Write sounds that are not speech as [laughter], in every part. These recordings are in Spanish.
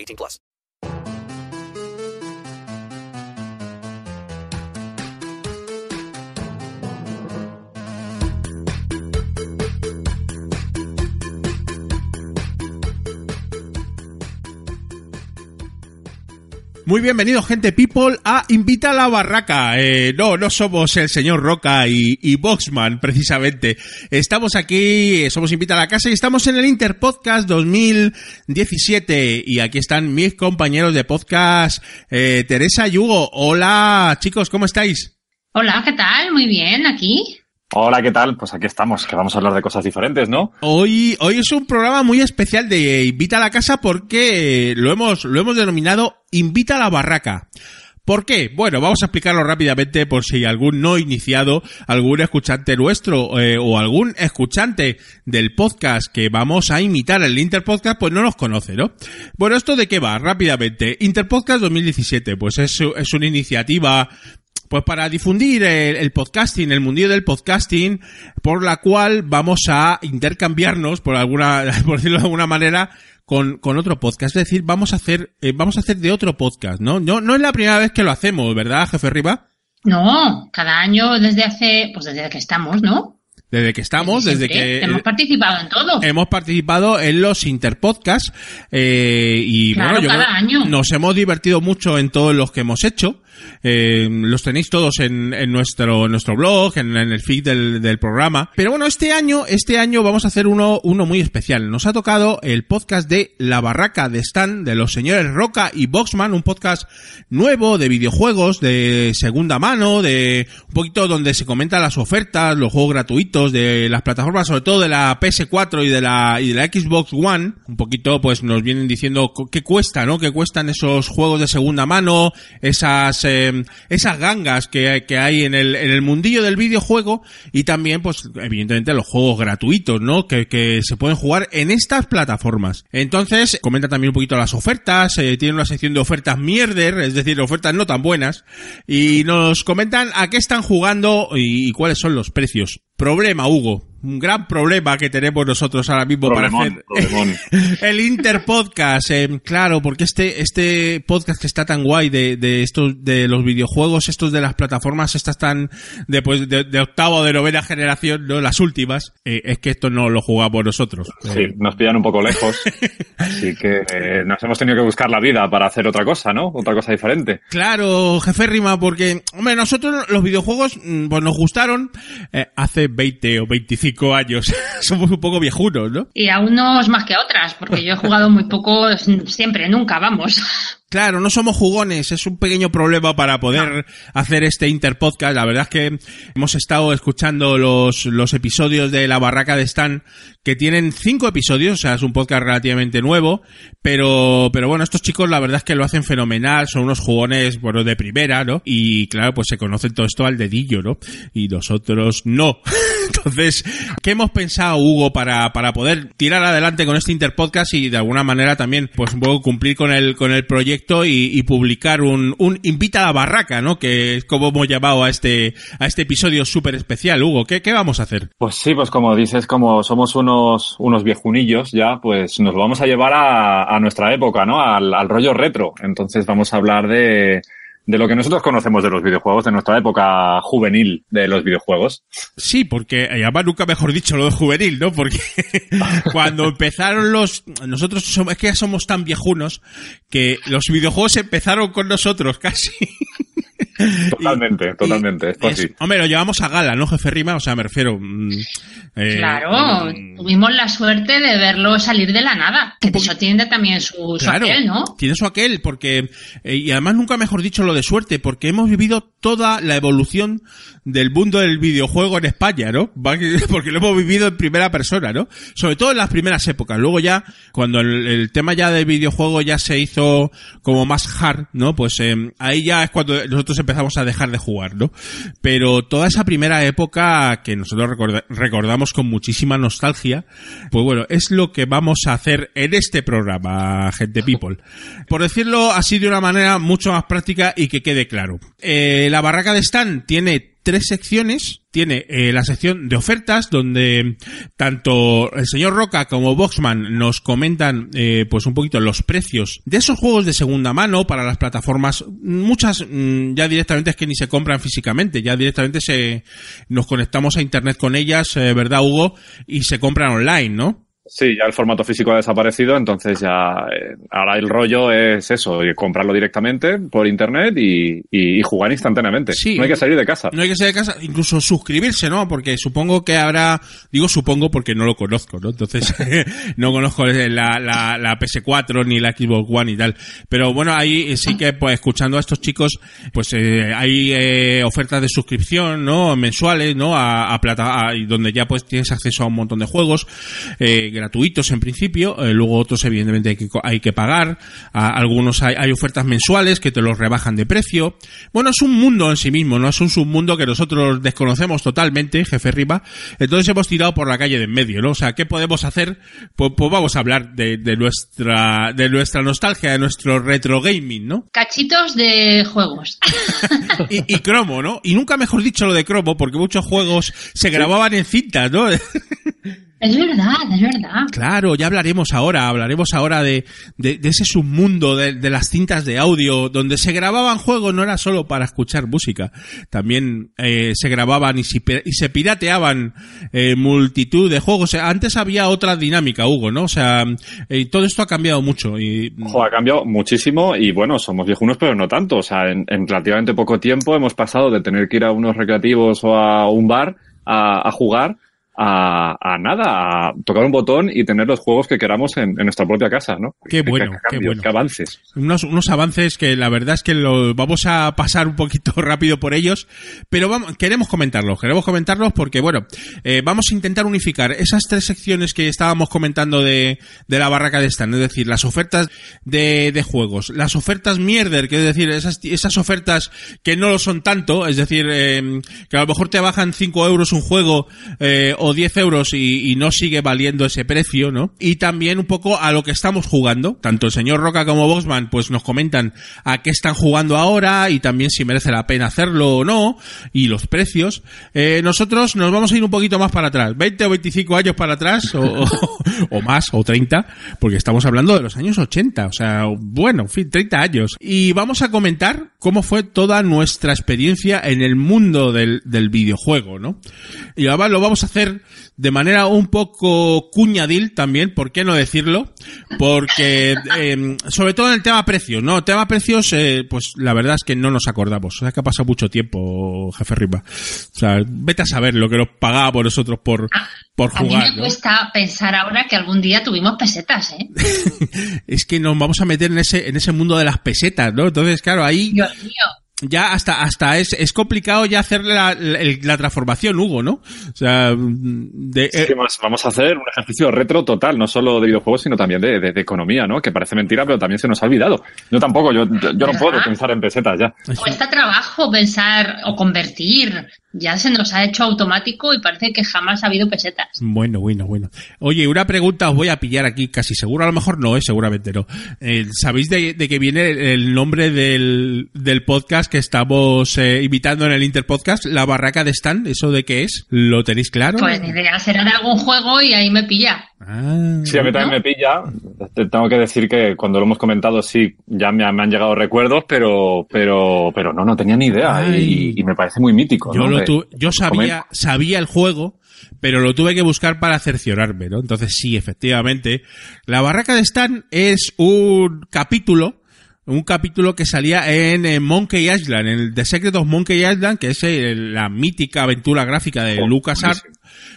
18 plus. Muy bienvenido, gente people, a Invita a la Barraca. Eh, no, no somos el señor Roca y, y Boxman, precisamente. Estamos aquí, eh, somos Invita a la Casa y estamos en el Interpodcast 2017. Y aquí están mis compañeros de podcast, eh, Teresa y Hugo. Hola, chicos, ¿cómo estáis? Hola, ¿qué tal? Muy bien, aquí. Hola, ¿qué tal? Pues aquí estamos, que vamos a hablar de cosas diferentes, ¿no? Hoy, hoy es un programa muy especial de Invita a la Casa porque lo hemos, lo hemos denominado Invita a la Barraca. ¿Por qué? Bueno, vamos a explicarlo rápidamente por si algún no iniciado, algún escuchante nuestro eh, o algún escuchante del podcast que vamos a imitar el Interpodcast, pues no nos conoce, ¿no? Bueno, ¿esto de qué va? Rápidamente. Interpodcast 2017, pues es, es una iniciativa pues para difundir el, el, podcasting, el mundillo del podcasting, por la cual vamos a intercambiarnos, por alguna, [laughs] por decirlo de alguna manera, con, con otro podcast. Es decir, vamos a hacer, eh, vamos a hacer de otro podcast, ¿no? No, no es la primera vez que lo hacemos, ¿verdad, jefe Riva? No, cada año desde hace, pues desde que estamos, ¿no? Desde que estamos, desde, desde que... Hemos participado en todo. Hemos participado en los interpodcasts eh, y claro, bueno, yo cada año. nos hemos divertido mucho en todos los que hemos hecho. Eh, los tenéis todos en, nuestro, nuestro blog, en, el feed del, del, programa. Pero bueno, este año, este año vamos a hacer uno, uno muy especial. Nos ha tocado el podcast de La Barraca de Stan, de los señores Roca y Boxman, un podcast nuevo de videojuegos, de segunda mano, de un poquito donde se comentan las ofertas, los juegos gratuitos de las plataformas, sobre todo de la PS4 y de la, y de la Xbox One. Un poquito, pues nos vienen diciendo qué cuesta, ¿no? Qué cuestan esos juegos de segunda mano, esas eh, esas gangas que, que hay en el, en el mundillo del videojuego y también, pues, evidentemente los juegos gratuitos, ¿no? Que, que se pueden jugar en estas plataformas. Entonces, comenta también un poquito las ofertas, eh, tiene una sección de ofertas mierder, es decir, ofertas no tan buenas, y nos comentan a qué están jugando y, y cuáles son los precios. Problema, Hugo. Un gran problema que tenemos nosotros ahora mismo problemón, para hacer [laughs] el Interpodcast. Eh, claro, porque este, este podcast que está tan guay de, de estos, de los videojuegos, estos de las plataformas, estas tan de, pues, de, de octava o de novena generación, no las últimas, eh, es que esto no lo jugamos nosotros. Sí, nos pillan un poco lejos. [laughs] así que eh, nos hemos tenido que buscar la vida para hacer otra cosa, ¿no? Otra cosa diferente. Claro, jefe Rima, porque, hombre, nosotros los videojuegos, pues nos gustaron eh, hace 20 o 25 años. [laughs] Somos un poco viejunos, ¿no? Y a unos más que a otras, porque yo he jugado muy poco, siempre, nunca, vamos. Claro, no somos jugones, es un pequeño problema para poder hacer este interpodcast. La verdad es que hemos estado escuchando los, los episodios de La Barraca de Stan, que tienen cinco episodios, o sea, es un podcast relativamente nuevo, pero, pero bueno, estos chicos la verdad es que lo hacen fenomenal, son unos jugones, bueno, de primera, ¿no? Y claro, pues se conocen todo esto al dedillo, ¿no? Y nosotros no. [laughs] Entonces, ¿qué hemos pensado, Hugo, para, para poder tirar adelante con este interpodcast y de alguna manera también, pues un poco cumplir con el, con el proyecto y, y, publicar un, un invita a la barraca, ¿no? Que es como hemos llamado a este, a este episodio súper especial, Hugo. ¿Qué, ¿Qué vamos a hacer? Pues sí, pues como dices, como somos unos, unos viejunillos ya, pues nos lo vamos a llevar a, a nuestra época, ¿no? Al, al rollo retro. Entonces vamos a hablar de, de lo que nosotros conocemos de los videojuegos, de nuestra época juvenil de los videojuegos. Sí, porque y además nunca mejor dicho lo de juvenil, ¿no? Porque [laughs] cuando empezaron los... Nosotros somos, es que ya somos tan viejunos que los videojuegos empezaron con nosotros [laughs] casi. [laughs] Totalmente, totalmente, esto Es- así. hombre, lo llevamos a gala, ¿no, jefe Rima? O sea, me refiero... mm, eh, Claro, mm, tuvimos la suerte de verlo salir de la nada. Que eso tiene también su, aquel, ¿no? tiene su aquel, porque, eh, y además nunca mejor dicho lo de suerte, porque hemos vivido toda la evolución del mundo del videojuego en España, ¿no? [laughs] Porque lo hemos vivido en primera persona, ¿no? Sobre todo en las primeras épocas. Luego ya, cuando el, el tema ya del videojuego ya se hizo como más hard, ¿no? Pues eh, ahí ya es cuando nosotros empezamos a dejar de jugar, ¿no? Pero toda esa primera época que nosotros recorda- recordamos con muchísima nostalgia, pues bueno, es lo que vamos a hacer en este programa, gente people. Por decirlo así de una manera mucho más práctica y que quede claro. Eh, la barraca de Stan tiene tres secciones. Tiene eh, la sección de ofertas, donde tanto el señor Roca como Boxman nos comentan eh, pues un poquito los precios de esos juegos de segunda mano para las plataformas. Muchas mm, ya directamente es que ni se compran físicamente, ya directamente se nos conectamos a internet con ellas, eh, ¿verdad, Hugo? Y se compran online, ¿no? Sí, ya el formato físico ha desaparecido, entonces ya eh, ahora el rollo es eso, y comprarlo directamente por internet y, y- y jugar instantáneamente. Sí. no hay que salir de casa. No hay que salir de casa, incluso suscribirse, ¿no? Porque supongo que habrá, digo supongo porque no lo conozco, ¿no? Entonces, [laughs] no conozco la, la, la PS4 ni la Xbox One y tal. Pero bueno, ahí sí que, pues, escuchando a estos chicos, pues eh, hay eh, ofertas de suscripción, ¿no? Mensuales, ¿no? A, a plata, a- y donde ya pues tienes acceso a un montón de juegos, eh, gratuitos en principio, eh, luego otros evidentemente hay que, co- hay que pagar, a- algunos hay, hay ofertas mensuales que te los rebajan de precio. Bueno, es un mundo en sí mismo, no es un submundo que nosotros desconocemos totalmente, jefe Riva. Entonces hemos tirado por la calle de en medio, ¿no? O sea, ¿qué podemos hacer? Pues, pues vamos a hablar de, de nuestra, de nuestra nostalgia, de nuestro retro gaming, ¿no? Cachitos de juegos. [laughs] Y, y cromo, ¿no? Y nunca mejor dicho lo de cromo, porque muchos juegos se grababan en cintas, ¿no? [laughs] Es verdad, es verdad. Claro, ya hablaremos ahora, hablaremos ahora de, de, de ese submundo de, de las cintas de audio, donde se grababan juegos, no era solo para escuchar música, también eh, se grababan y, si pe- y se pirateaban eh, multitud de juegos. O sea, antes había otra dinámica, Hugo, ¿no? O sea, eh, todo esto ha cambiado mucho y Ojo, ha cambiado muchísimo y bueno, somos viejunos pero no tanto. O sea, en, en relativamente poco tiempo hemos pasado de tener que ir a unos recreativos o a un bar a, a jugar a, a nada, a tocar un botón y tener los juegos que queramos en, en nuestra propia casa, ¿no? Qué bueno, qué bueno. qué avances. unos, unos avances que la verdad es que lo vamos a pasar un poquito [laughs] rápido por ellos, pero vamos, queremos comentarlos, queremos comentarlos porque, bueno, eh, vamos a intentar unificar esas tres secciones que estábamos comentando de, de la barraca de stand, es decir, las ofertas de, de juegos, las ofertas mierder, que es decir, esas, esas ofertas que no lo son tanto, es decir, eh, que a lo mejor te bajan 5 euros un juego eh, o 10 euros y, y no sigue valiendo ese precio, ¿no? Y también un poco a lo que estamos jugando. Tanto el señor Roca como Boxman pues nos comentan a qué están jugando ahora y también si merece la pena hacerlo o no y los precios. Eh, nosotros nos vamos a ir un poquito más para atrás, 20 o 25 años para atrás o, o- más, o 30, porque estamos hablando de los años 80, o sea, bueno, en fin, 30 años. Y vamos a comentar cómo fue toda nuestra experiencia en el mundo del, del videojuego, ¿no? Y además lo vamos a hacer de manera un poco cuñadil también, ¿por qué no decirlo? Porque, eh, sobre todo en el tema precios, ¿no? El tema precios, eh, pues la verdad es que no nos acordamos. O sea, que ha pasado mucho tiempo, jefe Riva. O sea, vete a saber lo que nos pagábamos nosotros por, por A mí jugar, me ¿no? cuesta pensar ahora que algún día tuvimos pesetas, ¿eh? [laughs] Es que nos vamos a meter en ese, en ese mundo de las pesetas, ¿no? Entonces, claro, ahí Dios mío. ya hasta, hasta es, es complicado ya hacerle la, la, la transformación, Hugo, ¿no? O sea, de, Es que vamos, vamos a hacer un ejercicio retro total, no solo de videojuegos, sino también de, de- de economía, ¿no? Que parece mentira, pero también se nos ha olvidado. Yo tampoco, yo, yo, yo no puedo pensar en pesetas ya. Cuesta trabajo pensar o convertir. Ya se nos ha hecho automático y parece que jamás ha habido pesetas. Bueno, bueno, bueno. Oye, una pregunta os voy a pillar aquí casi seguro, a lo mejor no, eh, seguramente no. Eh, ¿Sabéis de, de qué viene el nombre del, del podcast que estamos eh, invitando en el Interpodcast? La barraca de Stan, ¿eso de qué es? ¿Lo tenéis claro? Pues ni idea, será de algún juego y ahí me pilla. Ah, Sí, a mí también me pilla. Te tengo que decir que cuando lo hemos comentado, sí, ya me, han llegado recuerdos, pero, pero, pero no, no tenía ni idea. Y, y me parece muy mítico. Yo, ¿no? lo tu- yo sabía, sabía el juego, pero lo tuve que buscar para cerciorarme, ¿no? Entonces sí, efectivamente. La Barraca de Stan es un capítulo un capítulo que salía en, Monkey Island, en el The Secret of Monkey Island, que es eh, la mítica aventura gráfica de Oh, LucasArts,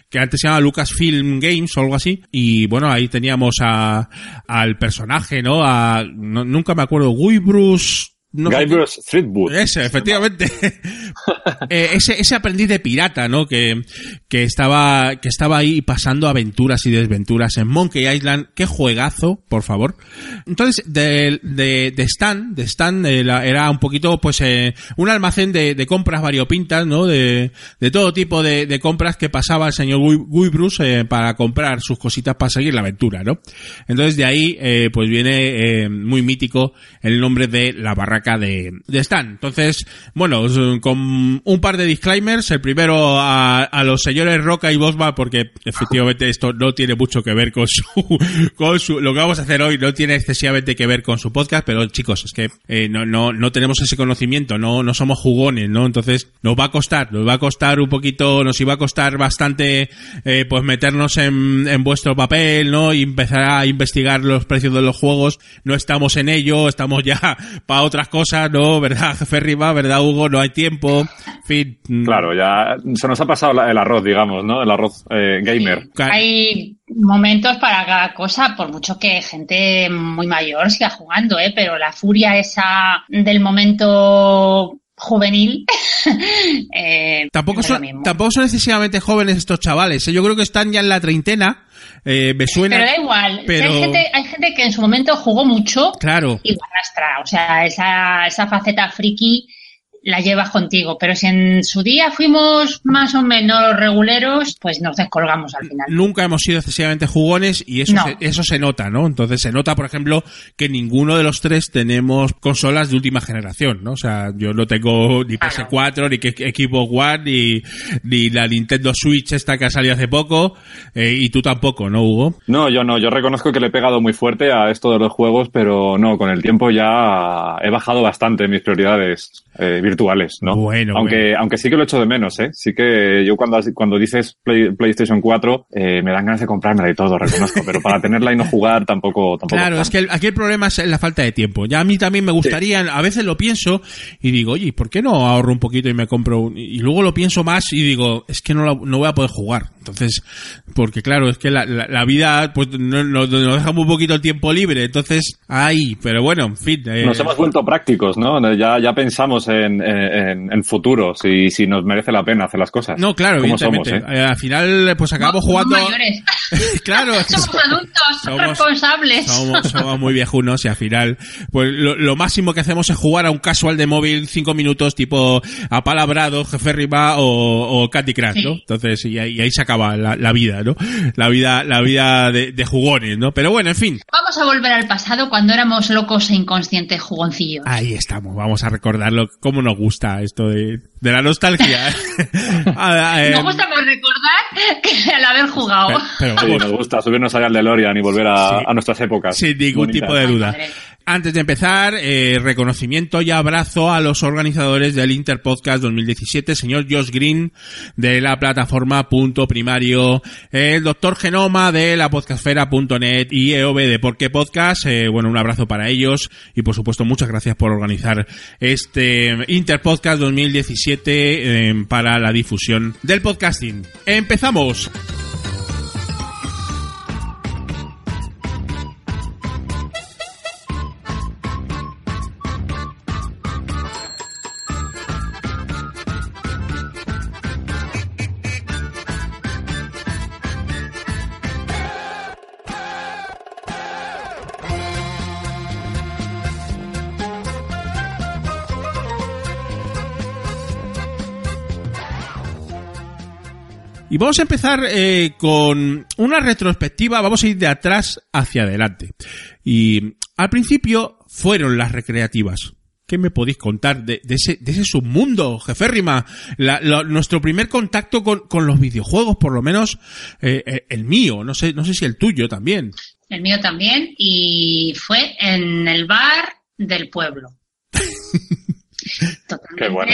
que antes se llamaba Lucasfilm Games o algo así. Y bueno, ahí teníamos a, al personaje, ¿no? A, no- nunca me acuerdo, Guy Bruce... no Guybrush Threepwood. ese, efectivamente. [laughs] Eh, ese, ese aprendiz de pirata, ¿no? Que, que estaba, que estaba ahí pasando aventuras y desventuras en Monkey Island. Qué juegazo, por favor. Entonces, de, de, de Stan, de Stan, eh, la- era un poquito, pues, eh, un almacén de, de compras variopintas, ¿no? De, de todo tipo de, de compras que pasaba el señor Guy, Guy Bruce, eh, para comprar sus cositas para seguir la aventura, ¿no? Entonces, de ahí, pues viene, muy mítico el nombre de la barraca de, de Stan. Entonces, bueno, os- con un par de disclaimers. El primero a, a los señores Roca y Bosma, porque efectivamente esto no tiene mucho que ver con su, [laughs] con su, lo que vamos a hacer hoy no tiene excesivamente que ver con su podcast, pero chicos, es que eh, no, no, no tenemos ese conocimiento, no, no somos jugones, ¿no? Entonces, nos va a costar, nos va a costar un poquito, nos iba a costar bastante, eh, pues meternos en, en vuestro papel, ¿no? Y empezar a investigar los precios de los juegos. No estamos en ello, estamos ya [laughs] para otras cosas, ¿no? ¿Verdad, [laughs] jefe? ¿Verdad, Hugo? No hay tiempo. En fin. mm, Claro, ya se nos ha pasado el arroz, digamos, ¿no? El arroz eh, gamer. Hay momentos para cada cosa, por mucho que gente muy mayor siga jugando, ¿eh? Pero la furia esa del momento juvenil. [laughs] eh, Tampoco son, tampoco son excesivamente jóvenes estos chavales. ¿eh? Yo creo que están ya en la treintena. Eh, me suena. Pero da igual. Pero- hay, gente, hay gente que en su momento jugó mucho Claro. y arrastra. O sea, esa, esa faceta friki la llevas contigo. Pero si en su día fuimos más o menos reguleros, pues nos descolgamos al final. Nunca hemos sido excesivamente jugones y eso, No. se, eso se nota, ¿no? Entonces se nota, por ejemplo, que ninguno de los tres tenemos consolas de última generación, ¿no? O sea, yo no tengo ni Claro. PS4, ni que- Xbox One, ni, ni la Nintendo Switch esta que ha salido hace poco, eh, y tú tampoco, ¿no, Hugo? No, yo no, yo reconozco que le he pegado muy fuerte a esto de los juegos, pero no, con el tiempo ya he bajado bastante mis prioridades eh, virtuales, ¿no? Bueno, aunque, bueno. aunque sí que lo echo de menos, ¿eh? Sí que yo cuando, cuando dices Play- PlayStation 4, eh, me dan ganas de comprarme de todo, reconozco, pero para tenerla y no jugar tampoco, tampoco. Claro, es que el- aquí el problema es la falta de tiempo. Ya a mí también me gustaría, a veces lo pienso y digo, oye, ¿por qué no ahorro un poquito y me compro un... Y luego lo pienso más y digo, es que no, la- no voy a poder jugar. Entonces, porque claro, es que la, la- la vida pues no- no- nos deja muy poquito el tiempo libre. Entonces, ahí, pero bueno, en fin. eh, Nos hemos vuelto prácticos, ¿no? Ya, ya pensamos en, en, en futuro, si, si nos merece la pena hacer las cosas. No, claro, evidentemente. somos, ¿eh? Eh, al final, pues acabamos Somos jugando... mayores. [laughs] claro, [laughs] Somos adultos, Somos- responsables. Somos, somos muy viejunos y al final, pues lo, lo máximo que hacemos es jugar a un casual de móvil cinco minutos tipo apalabrado, jefe rima o, o Candy Crush, ¿no? Entonces, y ahí, y ahí se acaba la, la vida, ¿no? La vida, la vida de, de jugones, ¿no? Pero bueno, en fin. Vamos a volver al pasado cuando éramos locos e inconscientes jugoncillos. Ahí estamos, vamos a recordarlo. ¿Cómo nos gusta esto de, de la nostalgia? [laughs] Ah, eh, Nos gusta más recordar que al haber jugado. pero, pero Sí, nos gusta subirnos allá al DeLorean y volver a, Sí. a nuestras épocas. Sin ningún Bonitas. tipo de duda. Madre. Antes de empezar, eh, reconocimiento y abrazo a los organizadores del Interpodcast 2017, señor Josh Green de la plataforma Punto Primario, el doctor Genoma de la podcastfera.net y EOB de Porqué Podcast. Eh, bueno, un abrazo para ellos y por supuesto muchas gracias por organizar este Interpodcast 2017 eh, para la difusión del podcasting. ¡Empezamos! Vamos a empezar eh, con una retrospectiva, vamos a ir de atrás hacia adelante. Y al principio fueron las recreativas. ¿Qué ¿Qué me podéis contar de, ese, de ese submundo, jeférrima? La- nuestro primer contacto con, con los videojuegos, por lo menos eh, eh, el mío, no sé, no sé si el tuyo también. El mío también. Y fue en el bar del pueblo. Totalmente Qué bueno,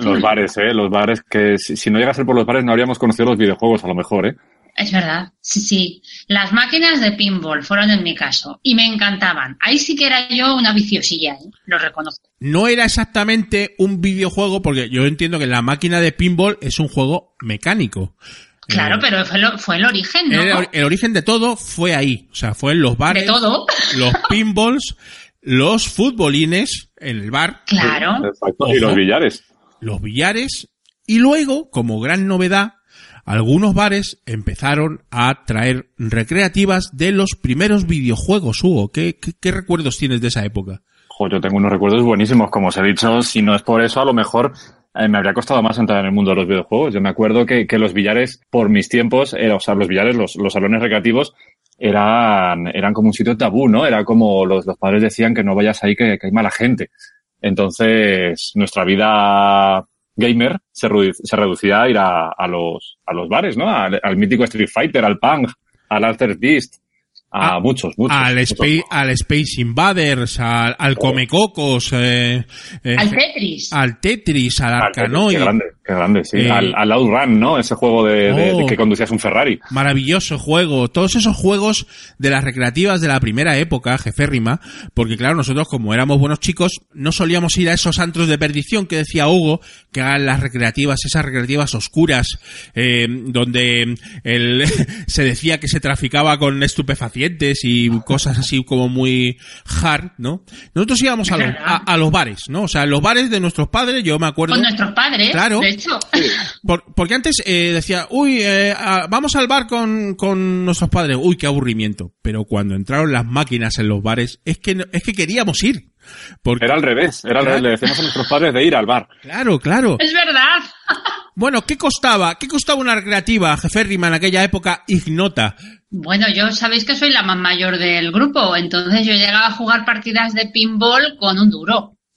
los, ba- bares, ¿eh? Los bares que si, si no llega a ser por los bares no habríamos conocido los videojuegos a lo mejor, ¿eh? Es verdad, sí, sí. Las máquinas de pinball fueron en mi caso y me encantaban. Ahí sí que era yo una viciosilla, ¿eh? lo reconozco. No era exactamente un videojuego, porque yo entiendo que la máquina de pinball es un juego mecánico. Claro, Eh, pero fue, lo- fue el origen, ¿no? el, el origen de todo fue ahí. O sea, fue en los bares. De todo. Los [laughs] pinballs, los futbolines en el bar. Claro. Exacto. Y los billares. los billares y luego, como gran novedad, algunos bares empezaron a traer recreativas de los primeros videojuegos, Hugo. ¿Qué, qué, qué recuerdos tienes de esa época? Jo, yo tengo unos recuerdos buenísimos. Como os he dicho, si no es por eso, a lo mejor eh, me habría costado más entrar en el mundo de los videojuegos. Yo me acuerdo que, que los billares, por mis tiempos, era, o sea, los billares, los, los salones recreativos, eran, eran como un sitio tabú, ¿no? Era como los, los padres decían que no vayas ahí, que, que hay mala gente. Entonces, nuestra vida gamer se, se reducía a ir a, a los, a los bares, ¿no? Al, al mítico Street Fighter, al Punk, al Alter Beast, a Ah, muchos, muchos. al, muchos. Space, al Space Invaders, al, al Comecocos, eh, eh, Al Tetris. al Tetris, al grande, qué grande, sí. Eh, al, al Outrun, ¿no? Ese juego de, de- Oh. de que conducías un Ferrari. Maravilloso juego. Todos esos juegos de las recreativas de la primera época, jeférrima, porque claro, nosotros como éramos buenos chicos, no solíamos ir a esos antros de perdición que decía Hugo, que eran las recreativas, esas recreativas oscuras, eh, donde el, [laughs] se decía que se traficaba con estupefacientes y cosas así como muy hard, ¿no? Nosotros íbamos a los, a, a los bares, ¿no? O sea, los bares de nuestros padres, yo me acuerdo. Con nuestros padres, Claro. de hecho. [laughs] Por- porque antes eh, decía, uy, eh, vamos al bar con, con nuestros padres, uy, qué aburrimiento. Pero cuando entraron las máquinas en los bares, es que, no- es que queríamos ir. Porque, Era al revés, era al revés. Le decíamos a nuestros padres de ir al bar. Claro, claro. Es verdad. [laughs] Bueno, ¿qué costaba? ¿Qué costaba una recreativa, jeférrima, en aquella época ignota? Bueno, yo sabéis que soy la más mayor del grupo, entonces yo llegaba a jugar partidas de pinball con un duro.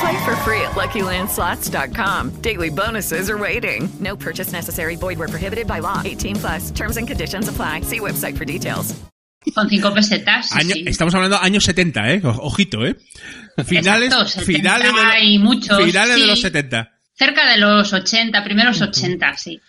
Play for free at LuckyLandSlots.com. Daily bonuses are waiting. No purchase necessary. Void were prohibited by law. 18 plus. Terms and conditions apply. See website for details. Con cinco pesetas. sí, Año- sí. Estamos hablando años 70, ¿eh? Ojito, ¿eh? Finales, Exacto, 70 finales, de, y muchos, finales de los 70. Cerca de los 80, primeros 80, sí.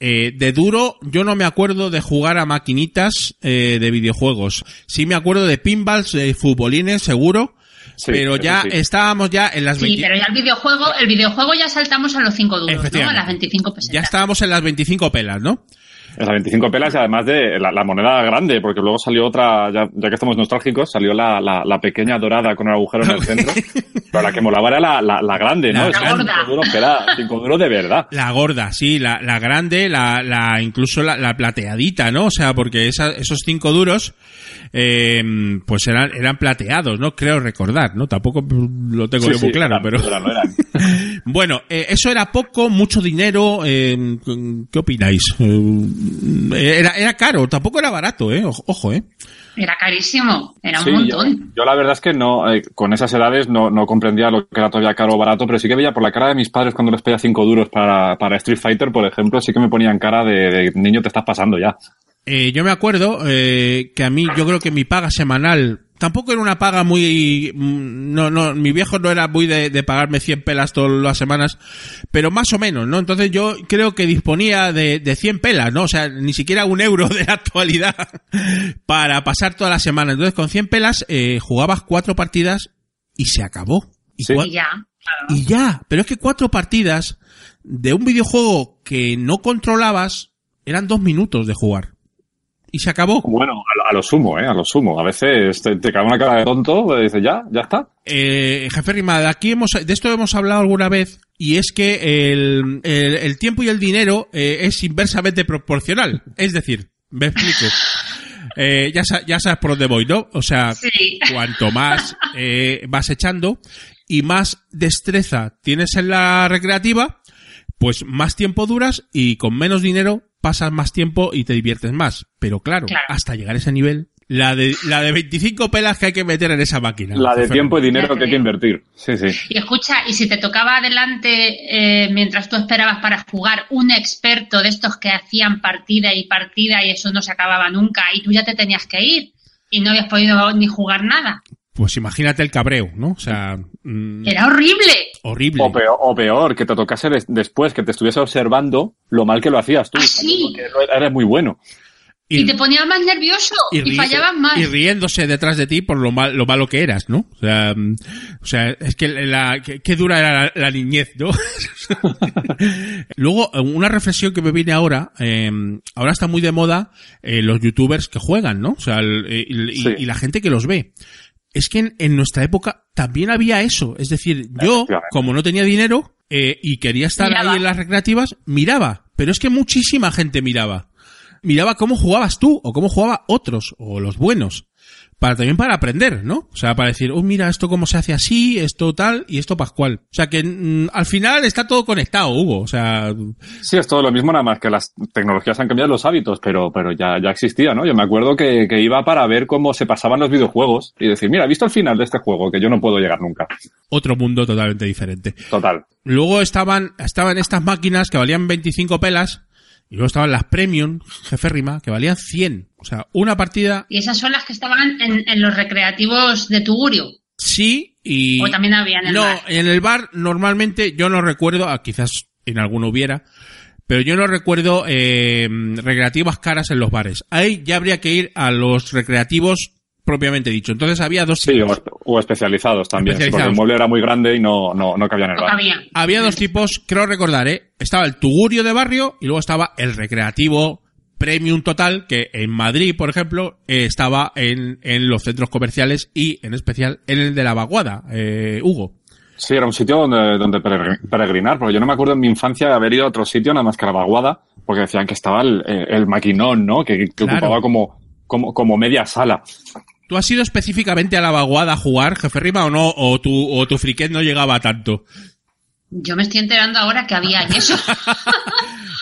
Eh, de duro, yo no me acuerdo de jugar a maquinitas eh, de videojuegos. Sí me acuerdo de pinballs, de futbolines, seguro. Sí, pero ya sí. estábamos ya en las Sí, 20 pero ya el videojuego, el videojuego ya saltamos a los 5 duros, ¿no? A las 25 pesetas. ya estábamos en las 25 pelas, ¿no? Las 25 pelas y además de la, la moneda grande, porque luego salió otra, ya, ya que estamos nostálgicos, salió la, la, la pequeña dorada con el agujero en el [laughs] centro. pero la que molaba era la, la, la grande, ¿no? La gorda. cinco duros que era cinco duros de verdad. La gorda, sí, la, la grande, la, la incluso la, la plateadita, ¿no? O sea, porque esa- esos cinco duros, eh, pues eran, eran plateados, ¿no? Creo recordar, ¿no? Tampoco lo tengo Sí, yo sí, muy claro, eran, pero... eran, eran. Bueno, eh, eso era poco, mucho dinero. eh, ¿Qué opináis? Eh, era, era caro, tampoco era barato, ¿eh? Ojo, ¿eh? Era carísimo, era un Sí, montón. yo la verdad es que no, eh, con esas edades no, no comprendía lo que era todavía caro o barato, pero sí que veía por la cara de mis padres cuando les pedía cinco duros para, para Street Fighter, por ejemplo, sí que me ponían cara de, de, niño te estás pasando ya. Eh, yo me acuerdo eh, que a mí, yo creo que mi paga semanal tampoco era una paga muy, mm, no, no, mi viejo no era muy de, de pagarme 100 pelas todas las semanas, pero más o menos, ¿no? Entonces yo creo que disponía de, de 100 pelas, ¿no? O sea, ni siquiera un euro de la actualidad [laughs] para pasar toda la semana. Entonces con 100 pelas eh, jugabas cuatro partidas y se acabó. Y, cua- Y ya. claro. y ya, pero es que cuatro partidas de un videojuego que no controlabas eran dos minutos de jugar. Y se acabó. Bueno, a lo, a lo sumo, ¿eh? A lo sumo. A veces te, te cae una cara de tonto y dices, ya, ya está. Eh, jefe Rima, de aquí hemos, de esto hemos hablado alguna vez, y es que el, el, el tiempo y el dinero eh, es inversamente proporcional. Es decir, me explico. [laughs] Eh, ya, ya sabes por dónde voy, ¿no? O sea, Sí. cuanto más eh, vas echando y más destreza tienes en la recreativa, pues más tiempo duras y con menos dinero pasas más tiempo y te diviertes más. Pero claro, Claro. hasta llegar a ese nivel, la de, la de 25 pelas que hay que meter en esa máquina. La de tiempo y dinero que hay que invertir. Sí, sí. Y escucha, y si te tocaba adelante, eh, mientras tú esperabas para jugar, un experto de estos que hacían partida y partida y eso no se acababa nunca, y tú ya te tenías que ir y no habías podido ni jugar nada. Pues imagínate el cabreo, ¿no? O sea, mm, Era horrible. horrible. O peor, o peor, que te tocase des- después, que te estuviese observando lo mal que lo hacías tú. Ah, sí. Porque eres muy bueno. Y, te ponías más nervioso y, ri- fallabas más. y riéndose detrás de ti por lo, mal, lo malo que eras, ¿no? O sea, mm, o sea es que la, que- qué dura era la, la niñez, ¿no? [laughs] Luego, una reflexión que me viene ahora, eh, ahora está muy de moda eh, los youtubers que juegan, ¿no? O sea, el- y, y- y la gente que los ve. Es que en, en nuestra época también había eso. Es decir, yo, como no tenía dinero eh, y quería estar Miraba. ahí en las recreativas, miraba. Pero es que muchísima gente miraba miraba cómo jugabas tú o cómo jugaba otros o los buenos. Para también para aprender, ¿no? O sea, para decir, oh, mira, esto cómo se hace así, esto tal y esto pascual. O sea, que mm, al final está todo conectado, Hugo. O sea, Sí, es todo lo mismo, nada más que las tecnologías han cambiado los hábitos, pero, pero ya, ya existía, ¿no? Yo me acuerdo que, que iba para ver cómo se pasaban los videojuegos y decir, mira, he visto el final de este juego, que yo no puedo llegar nunca. otro mundo totalmente diferente. Total. Luego estaban, estaban estas máquinas que valían 25 pelas y luego estaban las premium, jefe rima, que valían 100. O sea, una partida Y esas son las que estaban en, en los recreativos de Tugurio. sí y... O también había en el no, bar. en el bar normalmente yo no recuerdo, ah, quizás en alguno hubiera, pero yo no recuerdo eh, recreativas caras en los bares. Ahí ya habría que ir a los recreativos propiamente dicho. Entonces había dos Sí, o, o especializados también, porque el mueble era muy grande y no, no, no cabía en el No bar. cabía. Había dos tipos, creo recordar, ¿eh? Estaba el tugurio de barrio y luego estaba el recreativo premium total, que en Madrid, por ejemplo, eh, estaba en, en los centros comerciales y en especial en el de la vaguada, eh, Hugo. Sí, era un sitio donde, donde peregr- peregrinar, porque yo no me acuerdo en mi infancia de haber ido a otro sitio nada más que a la vaguada, porque decían que estaba el, el maquinón, ¿no? Que, que Claro. ocupaba como, como, como media sala. ¿Tú has ido específicamente a la vaguada a jugar, jefe Rima, o no? ¿O tu, o tu friquet no llegaba a tanto? Yo me estoy enterando ahora que había en eso. [laughs]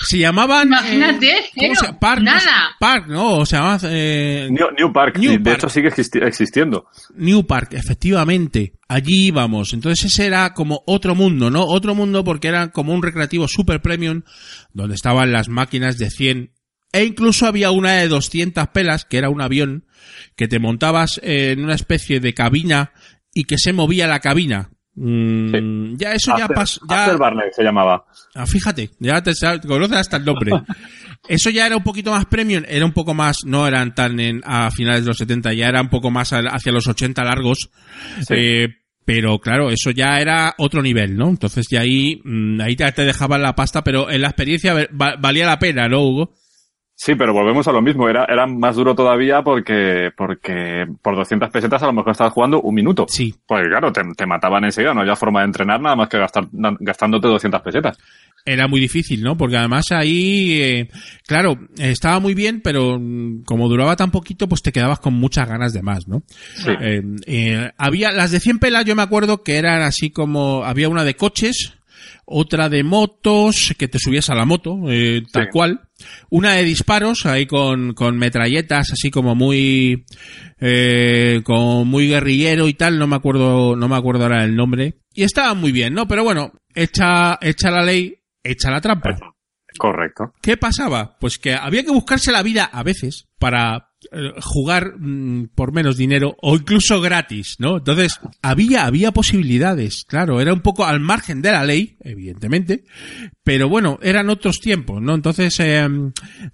Se llamaban... Imagínate, eh, ¿cómo cero, se- Park, nada. Park, ¿no? O se llamaba... eh, New, New Park, New de Park. hecho sigue existi- existiendo. New Park, efectivamente. Allí íbamos. Entonces ese era como otro mundo, ¿no? Otro mundo porque era como un recreativo super premium donde estaban las máquinas de 100 e incluso había una de 200 pelas que era un avión que te montabas en una especie de cabina y que se movía la cabina. Mm, Ya eso ya pasó. Ya, Barney se llamaba. Ah, fíjate, ya te, conoces hasta el nombre. [laughs] Eso ya era un poquito más premium, era un poco más, no eran tan en, a finales de los 70, ya era un poco más hacia los 80 largos. Sí. Eh, pero claro, eso ya era otro nivel, ¿no? Entonces ya ahí, mm, ahí te dejaban la pasta, pero en la experiencia va- valía la pena, ¿no, Hugo? Sí, pero volvemos a lo mismo. Era, era más duro todavía porque, porque por 200 pesetas a lo mejor estabas jugando un minuto. Sí. Pues claro, te, te mataban enseguida. No había forma de entrenar nada más que gastar, gastándote 200 pesetas. Era muy difícil, ¿no? Porque además ahí, eh, claro, estaba muy bien, pero como duraba tan poquito, pues te quedabas con muchas ganas de más, ¿no? Sí. Eh, eh, había las de 100 pelas, yo me acuerdo que eran así como, había una de coches, otra de motos, que te subías a la moto, eh, tal Sí. cual, una de disparos, ahí con, con metralletas, así como muy, eh, como muy guerrillero y tal, no me acuerdo, no me acuerdo ahora el nombre, y estaba muy bien, ¿no? Pero bueno, hecha, hecha la ley, hecha la trampa. Correcto. ¿Qué pasaba? Pues que había que buscarse la vida a veces para jugar mm, por menos dinero o incluso gratis, ¿no? Entonces, había, había posibilidades, claro, era un poco al margen de la ley, evidentemente, pero bueno, eran otros tiempos, ¿no? Entonces, eh,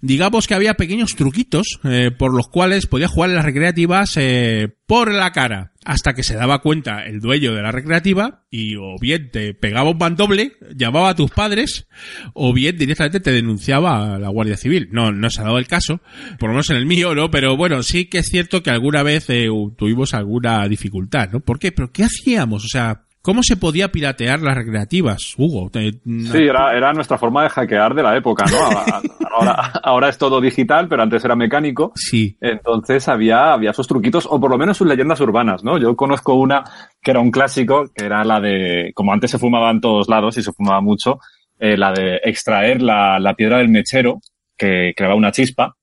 digamos que había pequeños truquitos eh, por los cuales podía jugar en las recreativas eh, por la cara hasta que se daba cuenta el dueño de la recreativa y o bien te pegaba un bandoble, llamaba a tus padres o bien directamente te denunciaba a la Guardia Civil. No, no se ha dado el caso, por lo menos en el mío, ¿no? Pero bueno, sí que es cierto que alguna vez eh, tuvimos alguna dificultad, ¿no? ¿Por qué? ¿Pero qué hacíamos? O sea, ¿Cómo se podía piratear las recreativas, Hugo? Te- Sí, era, era nuestra forma de hackear de la época, ¿no? [laughs] Ahora es todo digital, pero antes era mecánico. Sí. Entonces había, había sus truquitos, o por lo menos sus leyendas urbanas, ¿no? Yo conozco una que era un clásico, que era la de, como antes se fumaba en todos lados y se fumaba mucho, eh, la de extraer la, la piedra del mechero, que creaba una chispa,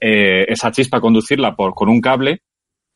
eh, esa chispa conducirla por, con un cable,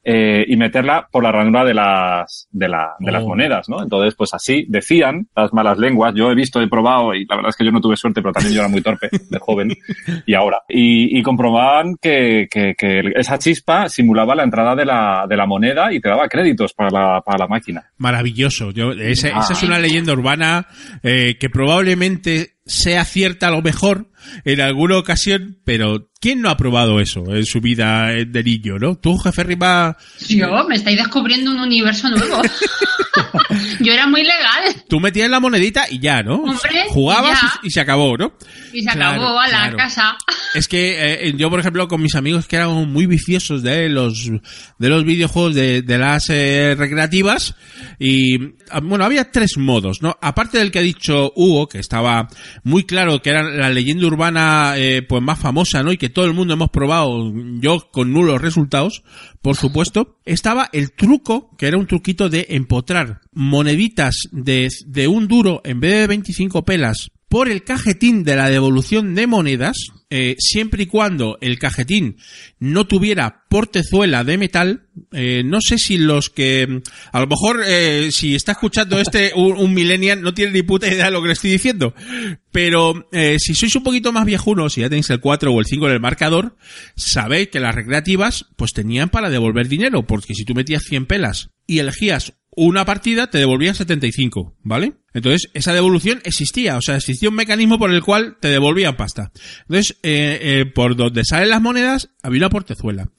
eh, y meterla por la ranura de las, de, la, de las Oh. monedas, ¿no? Entonces, pues así decían las malas lenguas. Yo he visto, he probado y la verdad es que yo no tuve suerte, pero también yo era muy torpe de joven [laughs] y ahora. Y, y comprobaban que, que, que esa chispa simulaba la entrada de la, de la moneda y te daba créditos para la, para la máquina. Maravilloso. Yo, ese- Ah. Esa es una leyenda urbana eh, que probablemente sea cierta a lo mejor en alguna ocasión, pero ¿quién no ha probado eso en su vida eh, de niño, no? Tú, jefe Rima, Yo me estáis descubriendo un universo nuevo. [laughs] Yo era muy legal. tú metías la monedita y ya, ¿no? Hombre, Jugabas ya. y, se acabó, ¿no? Y se Claro, acabó a la claro. casa. Es que eh, yo, por ejemplo, con mis amigos que éramos muy viciosos de los de los videojuegos de, de las eh, recreativas y ah, bueno, había tres modos, ¿no? Aparte del que ha dicho Hugo, que estaba muy claro que era la leyenda urbana eh, pues más famosa, ¿no? Y que todo el mundo hemos probado, yo con nulos resultados, por supuesto, estaba el truco, que era un truquito de empotrar moneditas de, de un duro en vez de 25 pelas por el cajetín de la devolución de monedas, eh, siempre y cuando el cajetín no tuviera portezuela de metal, eh, no sé si los que, a lo mejor, eh, si está escuchando este un, un millennial no tiene ni puta idea de lo que le estoy diciendo, pero eh, si sois un poquito más viejunos y ya tenéis el 4 o el 5 en el marcador, sabéis que las recreativas pues tenían para devolver dinero, porque si tú metías 100 pelas y elegías una partida te devolvían 75, ¿vale? Entonces, esa devolución existía, o sea, existía un mecanismo por el cual te devolvían pasta. Entonces, eh, eh, por donde salen las monedas, había una portezuela.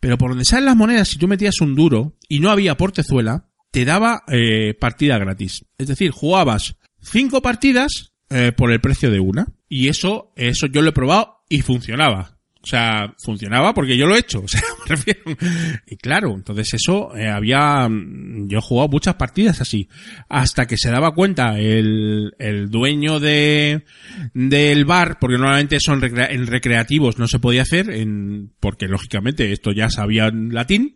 Pero por donde salen las monedas, si tú metías un duro y no había portezuela, te daba eh, partida gratis. Es decir, jugabas cinco partidas eh, por el precio de una. Y eso, eso yo lo he probado y funcionaba. O sea, funcionaba porque yo lo he hecho. [laughs] O sea, me refiero. Y claro, entonces eso eh, había. mm, Yo he jugado muchas partidas así. Hasta que se daba cuenta el, el dueño de del bar, porque normalmente son en recreativos, no se podía hacer, en, porque lógicamente esto ya sabían latín.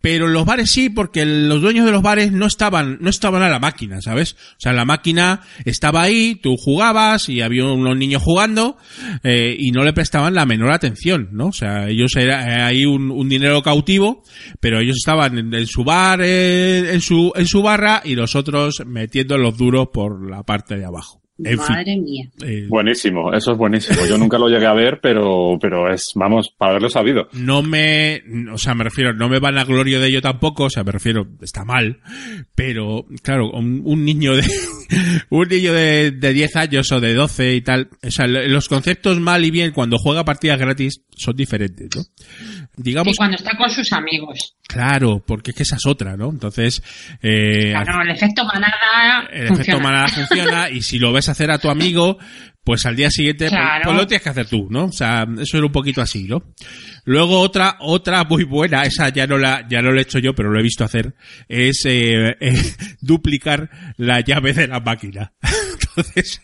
Pero en los bares sí, porque los dueños de los bares no estaban, no estaban a la máquina, ¿sabes? O sea, la máquina estaba ahí, tú jugabas y había unos niños jugando, eh, y no le prestaban la menor atención, ¿no? O sea, ellos era ahí un, un dinero cautivo, pero ellos estaban en, en su bar, eh, en su, en su barra, y los otros metiendo los duros por la parte de abajo. En fin. Madre mía. eh, Buenísimo, eso es buenísimo. Yo nunca lo llegué a ver, pero, pero es, vamos, para haberlo sabido. no me, o sea, me refiero, no me van a glorio de ello tampoco, o sea, me refiero, está mal, pero, claro, un, un niño de, [laughs] un niño de, de 10 años o de 12 y tal, o sea, lo- los conceptos mal y bien cuando juega partidas gratis son diferentes, ¿no? Digamos, Y cuando está con sus amigos. claro, porque es que esa es otra, ¿no? Entonces, eh, Claro, el efecto manada. el funciona. efecto manada funciona y si lo ves hacer a tu amigo, pues al día siguiente pues- Claro. pues, lo tienes que hacer tú, ¿no? O sea, eso era un poquito así, ¿no? Luego otra, otra muy buena, esa ya no la, ya no la he hecho yo, pero lo he visto hacer, es eh, eh, [laughs] duplicar la llave de la máquina. [laughs] Entonces,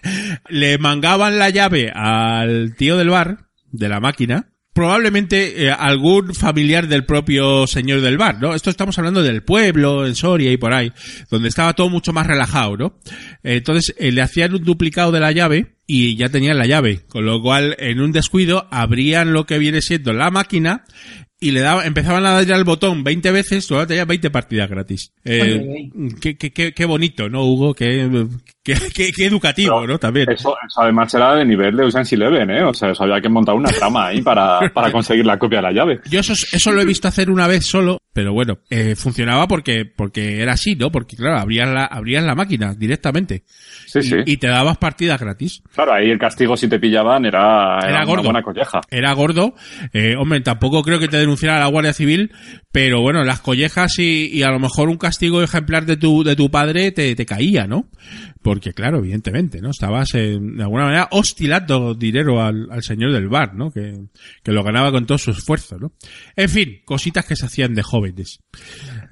le mangaban la llave al tío del bar, de la máquina, probablemente eh, algún familiar del propio señor del bar, ¿no? Esto estamos hablando del pueblo, en Soria y por ahí, donde estaba todo mucho más relajado, ¿no? Entonces eh, le hacían un duplicado de la llave y ya tenían la llave, con lo cual en un descuido abrían lo que viene siendo la máquina y le daba, empezaban a darle al botón 20 veces, solo tenía 20 partidas gratis. Eh, qué, qué, qué, qué bonito, ¿no, Hugo? Qué, qué, qué, qué educativo, ¿no? También. Eso, eso además era de nivel de Ocean's Eleven, ¿eh? O sea, eso había que montar una trama ahí para, para [laughs] conseguir la copia de la llave. Yo eso, eso lo he visto hacer una vez solo, pero bueno, eh, funcionaba porque, porque era así, ¿no? Porque claro, abrías la, abrías la máquina directamente. Sí, sí. Y, te dabas partidas gratis. Claro, ahí el castigo si te pillaban era, era, Era una gordo. buena colleja. Era gordo. Eh, hombre, tampoco creo que te denunciara la Guardia Civil, pero bueno, las collejas y, y a lo mejor un castigo ejemplar de tu, de tu padre te, te caía, ¿no? Porque claro, evidentemente, ¿no? Estabas eh, de alguna manera hostilando dinero al, al señor del bar, ¿no? Que, que lo ganaba con todo su esfuerzo, ¿no? En fin, cositas que se hacían de jóvenes.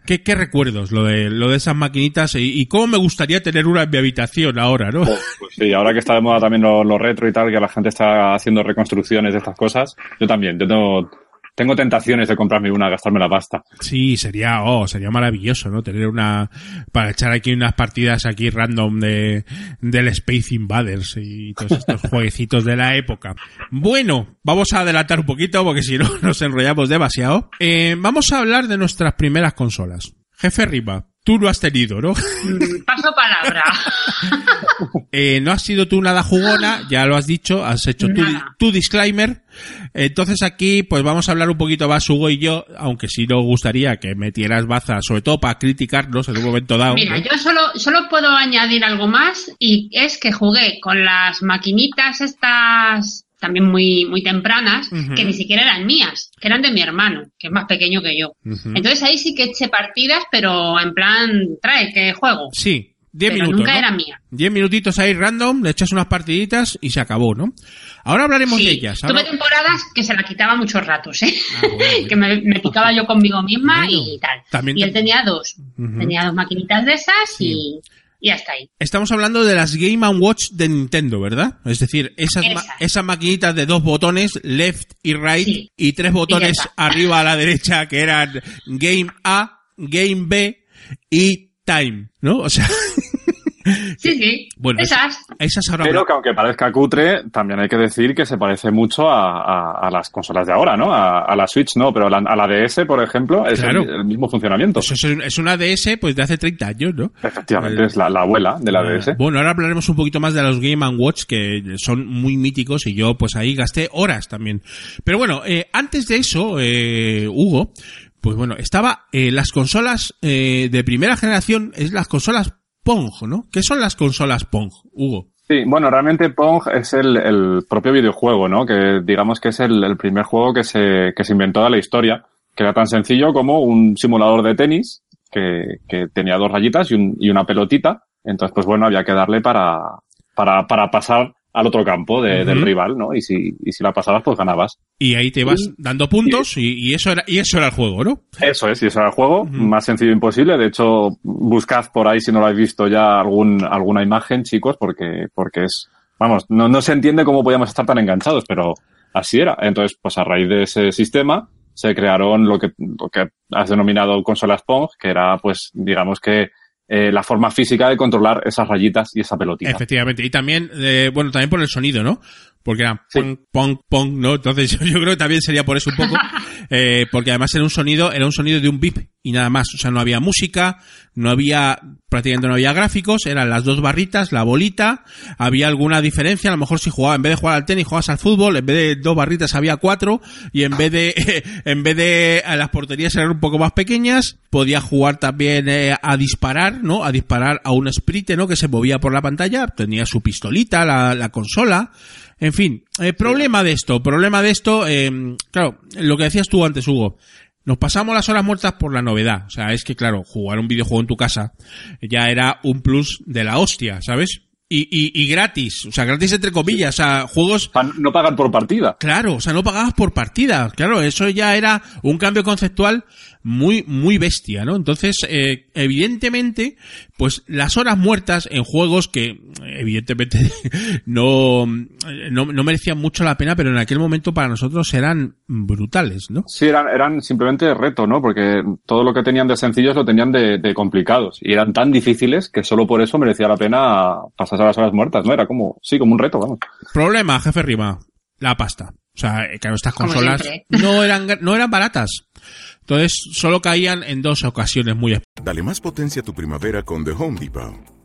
¿Qué, qué recuerdos lo de, lo de esas maquinitas y, cómo me gustaría tener una en mi habitación ahora, ¿no? Pues sí, ahora que está de moda también lo, lo retro y tal, que la gente está haciendo reconstrucciones de estas cosas, yo también, yo tengo, tengo tentaciones de comprarme una, gastarme la pasta. Sí, sería, oh, sería maravilloso, ¿no? Tener una, para echar aquí unas partidas aquí random de, del Space Invaders y todos estos [laughs] jueguecitos de la época. Bueno, vamos a adelantar un poquito porque si no [laughs] nos enrollamos demasiado. Eh, vamos a hablar de nuestras primeras consolas. Jefe Riva, tú no has tenido, ¿no? Mm, Paso palabra. [laughs] Eh, no has sido tú nada jugona, ya lo has dicho, has hecho tu, tu disclaimer. Entonces aquí, pues vamos a hablar un poquito más Hugo y yo, aunque sí nos gustaría que metieras baza, sobre todo para criticarnos en un momento dado. Mira, ¿no? yo solo, solo puedo añadir algo más y es que jugué con las maquinitas estas también muy, muy tempranas, que ni siquiera eran mías, que eran de mi hermano, que es más pequeño que yo. Entonces ahí sí que eché partidas, pero en plan, trae, que juego. Sí, 10 Pero minutos. nunca ¿no? era mía. 10 minutitos ahí random, le echas unas partiditas y se acabó, ¿no? Ahora hablaremos Sí, de ellas. tuve temporadas que se la quitaba muchos ratos, ¿eh? Ah, bueno, [laughs] que me, me picaba yo conmigo misma Bueno, y tal. también y él tenía dos. Tenía dos maquinitas de esas y, y hasta ahí. Estamos hablando de las Game Watch de Nintendo, ¿verdad? Es decir, esas, ma- Esas. maquinitas de dos botones, left y right, Sí. y tres botones arriba a la derecha que eran Game A, Game B y Time, ¿no? O sea, [laughs] Sí, sí. Bueno, esas. esas ahora... Pero que aunque parezca cutre, también hay que decir que se parece mucho a, a- a las consolas de ahora, ¿no? A, a la Switch no, pero a la, a la DS, por ejemplo, es Claro. el, el mismo funcionamiento. Eso es, es una DS pues de hace 30 años, ¿no? Efectivamente, Eh, es la, la abuela de la DS. Bueno, ahora hablaremos un poquito más de los Game Watch que son muy míticos y yo pues ahí gasté horas también. Pero bueno, eh, antes de eso, eh, Hugo, pues bueno, estaba eh, las consolas eh, de primera generación, es las consolas Pong, ¿no? ¿Qué son las consolas Pong, Hugo? Sí, bueno, realmente Pong es el, propio videojuego, ¿no? Que digamos que es el, el primer juego que se, que se inventó de la historia, que era tan sencillo como un simulador de tenis que, que tenía dos rayitas y, un- y una pelotita. Entonces, pues bueno, había que darle para, para, para pasar al otro campo de- del rival, ¿no? Y si, y si la pasabas, pues ganabas. Y ahí te vas dando puntos y, y eso era y eso era el juego, ¿no? Eso es, y eso era el juego, más sencillo imposible. De hecho, buscad por ahí si no lo habéis visto ya algún, alguna imagen, chicos, porque, porque es, vamos, no, no se entiende cómo podíamos estar tan enganchados, pero así era. Entonces, pues a raíz de ese sistema, se crearon lo que, lo que has denominado consolas Pong, que era, pues, digamos que, eh, la forma física de controlar esas rayitas y esa pelotita. Efectivamente. Y también, eh, bueno, también por el sonido, ¿no? Porque era Sí. pong, pong, pong, ¿no? Entonces [laughs] yo, yo creo que también sería por eso un poco. [laughs] eh, porque además era un sonido, era un sonido de un bip y nada más. O sea, no había música, no había, prácticamente no había gráficos, eran las dos barritas, la bolita, había alguna diferencia, a lo mejor si jugaba, en vez de jugar al tenis, jugabas al fútbol, en vez de dos barritas había cuatro, y en vez de, [laughs] en vez de, a las porterías eran un poco más pequeñas, podía jugar también eh, a disparar, ¿no? A disparar a un sprite, ¿no? Que se movía por la pantalla, tenía su pistolita, la, la consola, en fin, eh, problema de esto, problema de esto, eh, claro, lo que decías tú antes, Hugo, nos pasamos las horas muertas por la novedad. O sea, es que claro, jugar un videojuego en tu casa ya era un plus de la hostia, ¿sabes? Y, y, y gratis, o sea, gratis entre comillas, o sea, juegos... No pagan por partida. Claro, o sea, no pagabas por partida. Claro, eso ya era un cambio conceptual muy, muy bestia, ¿no? Entonces, eh, evidentemente, pues las horas muertas en juegos que, evidentemente, [laughs] no, no, no merecían mucho la pena, pero en aquel momento para nosotros eran brutales, ¿no? Sí, eran, eran simplemente reto, ¿no? Porque todo lo que tenían de sencillos lo tenían de, de complicados. Y eran tan difíciles que solo por eso merecía la pena pasarse a las horas muertas, ¿no? Era como, sí, como un reto, vamos. Problema, jefe Rima, la pasta. O sea, eh, claro, estas consolas [laughs] no eran, no eran baratas. Entonces, solo caían en dos ocasiones muy Dale más potencia a tu primavera con The Home Depot.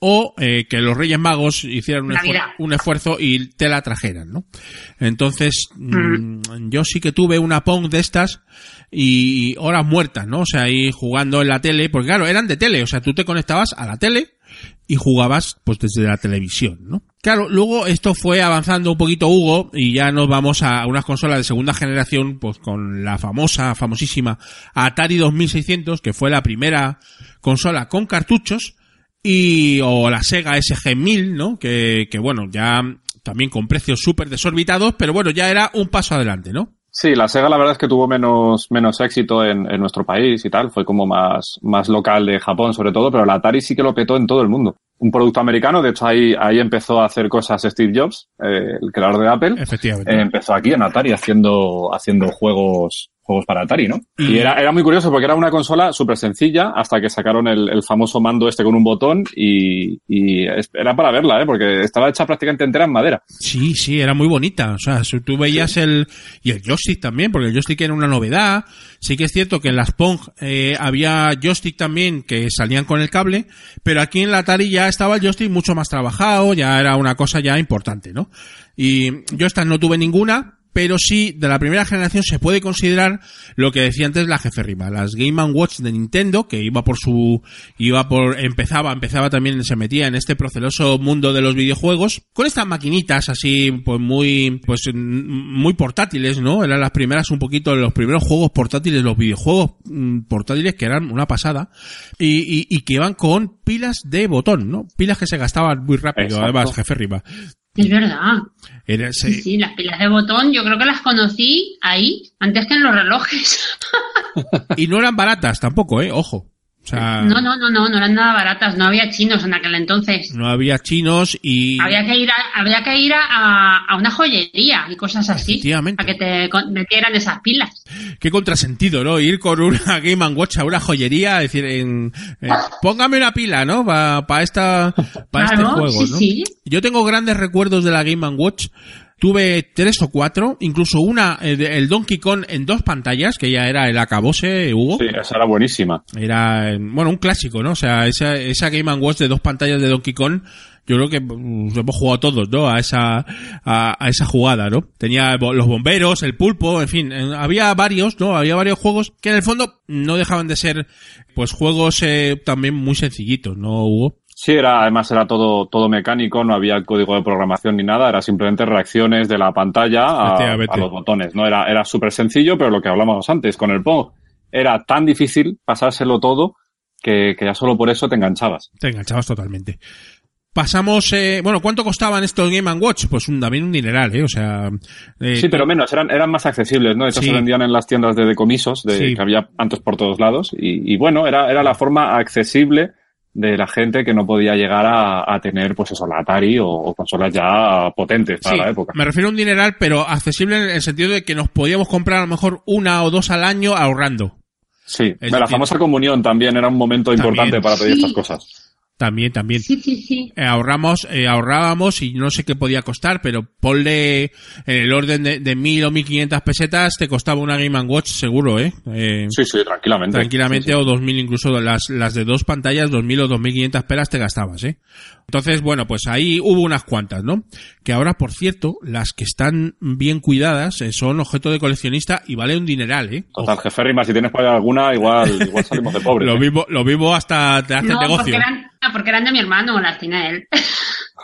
o eh, que los Reyes Magos hicieran un, esfuer- Navidad. un esfuerzo y te la trajeran, ¿no? Entonces, mm, yo sí que tuve una Pong de estas y horas muertas, ¿no? O sea, ahí jugando en la tele, porque claro, eran de tele, o sea, tú te conectabas a la tele y jugabas pues desde la televisión, ¿no? Claro, luego esto fue avanzando un poquito Hugo y ya nos vamos a unas consolas de segunda generación pues con la famosa, famosísima Atari 2600 que fue la primera consola con cartuchos y o la Sega SG-1000, ¿no? Que, que bueno, ya también con precios súper desorbitados, pero bueno, ya era un paso adelante, ¿no? Sí, la Sega la verdad es que tuvo menos, menos éxito en, en nuestro país y tal. Fue como más, más local de Japón sobre todo, pero la Atari sí que lo petó en todo el mundo. Un producto americano, de hecho ahí, ahí empezó a hacer cosas Steve Jobs, eh, el creador de Apple. Efectivamente. Eh, empezó aquí en Atari haciendo, haciendo juegos, juegos para Atari, ¿no? Y- era, era muy curioso porque era una consola súper sencilla hasta que sacaron el, el famoso mando este con un botón y, y era para verla, ¿eh? Porque estaba hecha prácticamente entera en madera. Sí, sí, era muy bonita. O sea, si tú veías el... Y el joystick también, porque el joystick era una novedad. Sí que es cierto que en las Pong eh, había joystick también que salían con el cable, pero aquí en la Atari ya estaba el joystick mucho más trabajado, ya era una cosa ya importante, ¿no? Y yo esta no tuve ninguna, pero sí, de la primera generación se puede considerar lo que decía antes la jefe Rima, las Game Watch de Nintendo, que iba por su, iba por, empezaba, empezaba también, se metía en este proceloso mundo de los videojuegos, con estas maquinitas así, pues muy, pues muy portátiles, ¿no? Eran las primeras un poquito, los primeros juegos portátiles, los videojuegos mm, portátiles que eran una pasada, y, y, y que iban con pilas de botón, ¿no? Pilas que se gastaban muy rápido, Exacto. además, jefe Rima. Es verdad. Era, Sí, sí, las pilas de botón yo creo que las conocí ahí antes que en los relojes. [laughs] Y no eran baratas tampoco, eh, ojo. O sea, No, no, no, no, no eran nada baratas, no había chinos en aquel entonces. no había chinos y Había que ir a, había que ir a, a una joyería y cosas así. Efectivamente. Para que te metieran esas pilas. qué contrasentido, ¿no? Ir con una [laughs] Game Watch a una joyería, decir, en, eh, póngame una pila, ¿no? Para esta, para este juego, sí, ¿no? sí. Yo tengo grandes recuerdos de la Game Watch. Tuve tres o cuatro, incluso una, eh, de- el Donkey Kong en dos pantallas, que ya era el acabose, Hugo. Sí, esa era buenísima. Era, eh, bueno, un clásico, ¿no? O sea, esa, esa Game Watch de dos pantallas de Donkey Kong, yo creo que mm, hemos jugado todos, ¿no? A esa, a, a esa jugada, ¿no? Tenía los bomberos, el pulpo, en fin, había varios, ¿no? Había varios juegos que en el fondo no dejaban de ser, pues, juegos eh, también muy sencillitos, ¿no, Hugo? Sí, era, además era todo, todo mecánico, no había código de programación ni nada, era simplemente reacciones de la pantalla a, los botones, ¿no? Era, era súper sencillo, pero lo que hablábamos antes, con el Pong, era tan difícil pasárselo todo que, que ya solo por eso te enganchabas. Te enganchabas totalmente. Pasamos, eh, bueno, ¿cuánto costaban estos Game Watch? Pues un, también un dineral, ¿eh? O sea... eh, Sí, pero menos, eran, eran más accesibles, ¿no? Sí. se vendían en las tiendas de decomisos de, Sí. que había antes por todos lados. Y, y bueno, era, era la forma accesible de la gente que no podía llegar a, a tener, pues eso, la Atari o, o consolas ya potentes para Sí, la época. Me refiero a un dineral, pero accesible en el sentido de que nos podíamos comprar a lo mejor una o dos al año ahorrando. Sí, Es la famosa comunión también era un momento importante para pedir Sí. estas cosas. También, también. Sí, sí, sí. Eh, ahorramos, eh, ahorrábamos y no sé qué podía costar, pero ponle en el orden de, de mil o mil quinientas pesetas te costaba una Game Watch seguro, ¿eh? Eh, Sí, sí, tranquilamente. tranquilamente Sí, sí. o dos mil incluso las, las de dos pantallas, dos mil o dos mil quinientas pelas te gastabas, ¿eh? Entonces, bueno, pues ahí hubo unas cuantas, ¿no? Que ahora, por cierto, las que están bien cuidadas eh, son objeto de coleccionista y vale un dineral, ¿eh? Total, jefe Rima, si tienes por ahí alguna, igual, igual salimos de pobres. [laughs] Lo ¿eh? vivo, lo vivo hasta te hace No, porque negocio. eran, ah, porque eran de mi hermano, las tiene él. [laughs]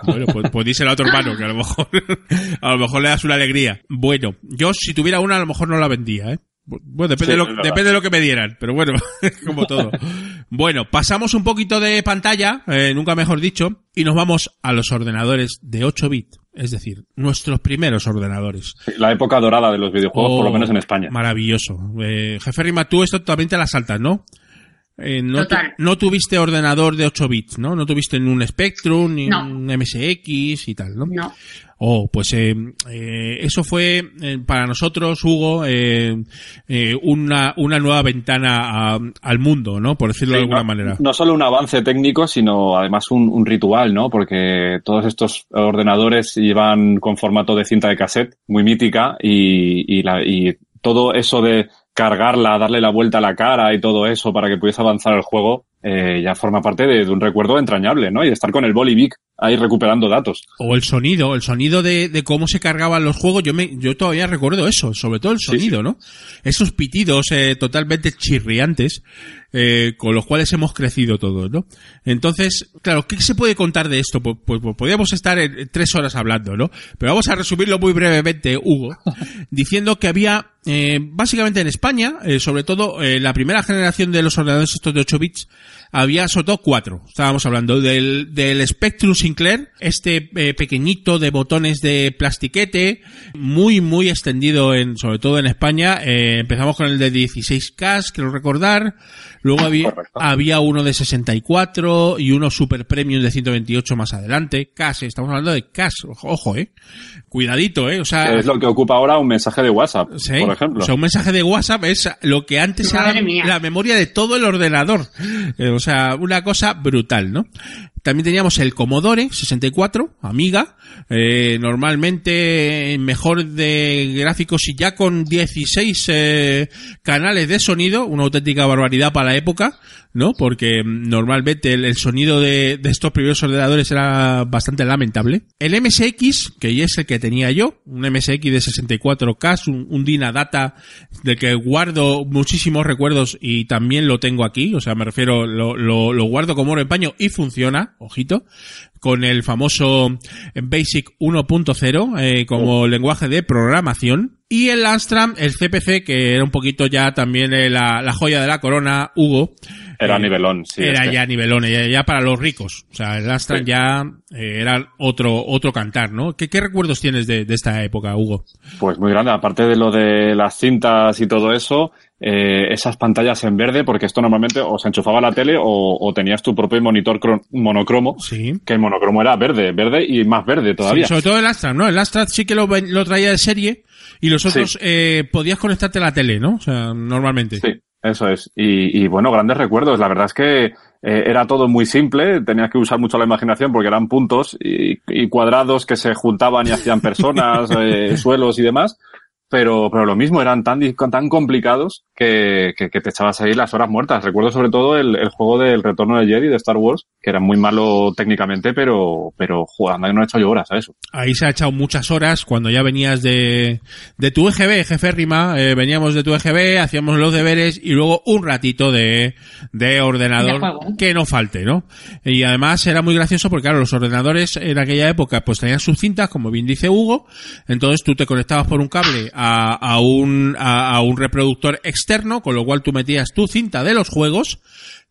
Bueno, pues, pues díselo a otro hermano, que a lo mejor, [laughs] a lo mejor le das una alegría. Bueno, yo si tuviera una, a lo mejor no la vendía, ¿eh? Bueno, depende, Sí, de lo, depende de lo que me dieran, pero bueno, [laughs] como todo. Bueno, pasamos un poquito de pantalla, eh, nunca mejor dicho, y nos vamos a los ordenadores de 8 bits. Es decir, nuestros primeros ordenadores. La época dorada de los videojuegos, por lo Oh, menos en España. Maravilloso. Eh, jefe Rima, tú esto también te la saltas, ¿no? Eh, no, tu- no tuviste ordenador de 8 bits, ¿no? No tuviste ni un Spectrum, ni No. un MSX y tal, ¿no? No. Oh, pues eh, eh, eso fue eh, para nosotros, Hugo, eh, eh, una, una nueva ventana a- al mundo, ¿no? Por decirlo de alguna no, manera. No solo un avance técnico, sino además un, un ritual, ¿no? Porque todos estos ordenadores iban con formato de cinta de cassette, muy mítica, y, y, la- y todo eso de cargarla, darle la vuelta a la cara y todo eso para que pudiese avanzar el juego, eh, ya forma parte de, de un recuerdo entrañable, ¿no? Y de estar con el Bolivic ahí recuperando datos. O el sonido, el sonido de, de cómo se cargaban los juegos, yo me, yo todavía recuerdo eso, sobre todo el sonido, ¿no? Esos pitidos eh, totalmente chirriantes, eh, con los cuales hemos crecido todos, ¿no? Entonces, claro, ¿qué se puede contar de esto? Pues, pues, pues podríamos estar en- tres horas hablando, ¿no? Pero vamos a resumirlo muy brevemente, Hugo, [laughs] diciendo que había, eh, básicamente en España, eh, sobre todo eh, la primera generación de los ordenadores estos de 8 bits, había sobre todo cuatro. Estábamos hablando del, del Spectrum Sinclair, este eh, pequeñito de botones de plastiquete, muy, muy extendido en, sobre todo en España. Eh, empezamos con el de 16K, quiero recordar. Luego había, había uno de 64 y uno super premium de 128 más adelante. Cash, estamos hablando de cash, ojo, eh. Cuidadito, eh. O sea, es lo que ocupa ahora un mensaje de WhatsApp, Sí, por ejemplo. O sea, un mensaje de WhatsApp es lo que antes era mía. la memoria de todo el ordenador. Eh, o sea, una cosa brutal, ¿no? También teníamos el Commodore 64, Amiga, eh, normalmente mejor de gráficos y ya con 16 eh, canales de sonido, una auténtica barbaridad para la época, ¿no? Porque mm, normalmente el, el sonido de, de estos primeros ordenadores era bastante lamentable. El MSX, que ya es el que tenía yo, un MSX de 64K, un, un Dynadata del que guardo muchísimos recuerdos y también lo tengo aquí, o sea, me refiero, lo, lo, lo guardo como oro en paño y funciona, ojito, con el famoso Basic 1.0 eh, como lenguaje de programación. Y el Amstrad, el CPC, que era un poquito ya también eh, la, la joya de la corona, Hugo. Era eh, nivelón, sí. era es que- ya nivelón, ya, ya para los ricos. O sea, el Amstrad Sí. ya eh, era otro otro cantar, ¿no? ¿Qué, qué recuerdos tienes de, de esta época, Hugo? Pues muy grande, aparte de lo de las cintas y todo eso, eh, esas pantallas en verde, porque esto normalmente o se enchufaba la tele o, o tenías tu propio monitor cro- monocromo, Sí. que el monocromo era verde, verde y más verde todavía. Sí, sobre todo el Amstrad, ¿no? El Amstrad sí que lo, lo traía de serie y los otros Sí. eh, podías conectarte a la tele, ¿no? O sea, normalmente. Sí, eso es. Y, y bueno, grandes recuerdos. La verdad es que eh, era todo muy simple, tenías que usar mucho la imaginación porque eran puntos y, y cuadrados que se juntaban y hacían personas, [laughs] eh, suelos y demás. Pero, pero lo mismo, eran tan, tan complicados que, que, que te echabas ahí las horas muertas. Recuerdo sobre todo el, el juego del retorno de Jedi de Star Wars, que era muy malo técnicamente, pero, pero jugando no he hecho yo horas a eso. Ahí se ha echado muchas horas cuando ya venías de, de tu EGB, jefe Rima, eh, veníamos de tu EGB, hacíamos los deberes y luego un ratito de, de De ordenador que no falte, ¿no? Y además era muy gracioso porque claro, los ordenadores en aquella época pues tenían sus cintas, como bien dice Hugo, entonces tú te conectabas por un cable a, a un, a, a un reproductor externo, con lo cual tú metías tu cinta de los juegos,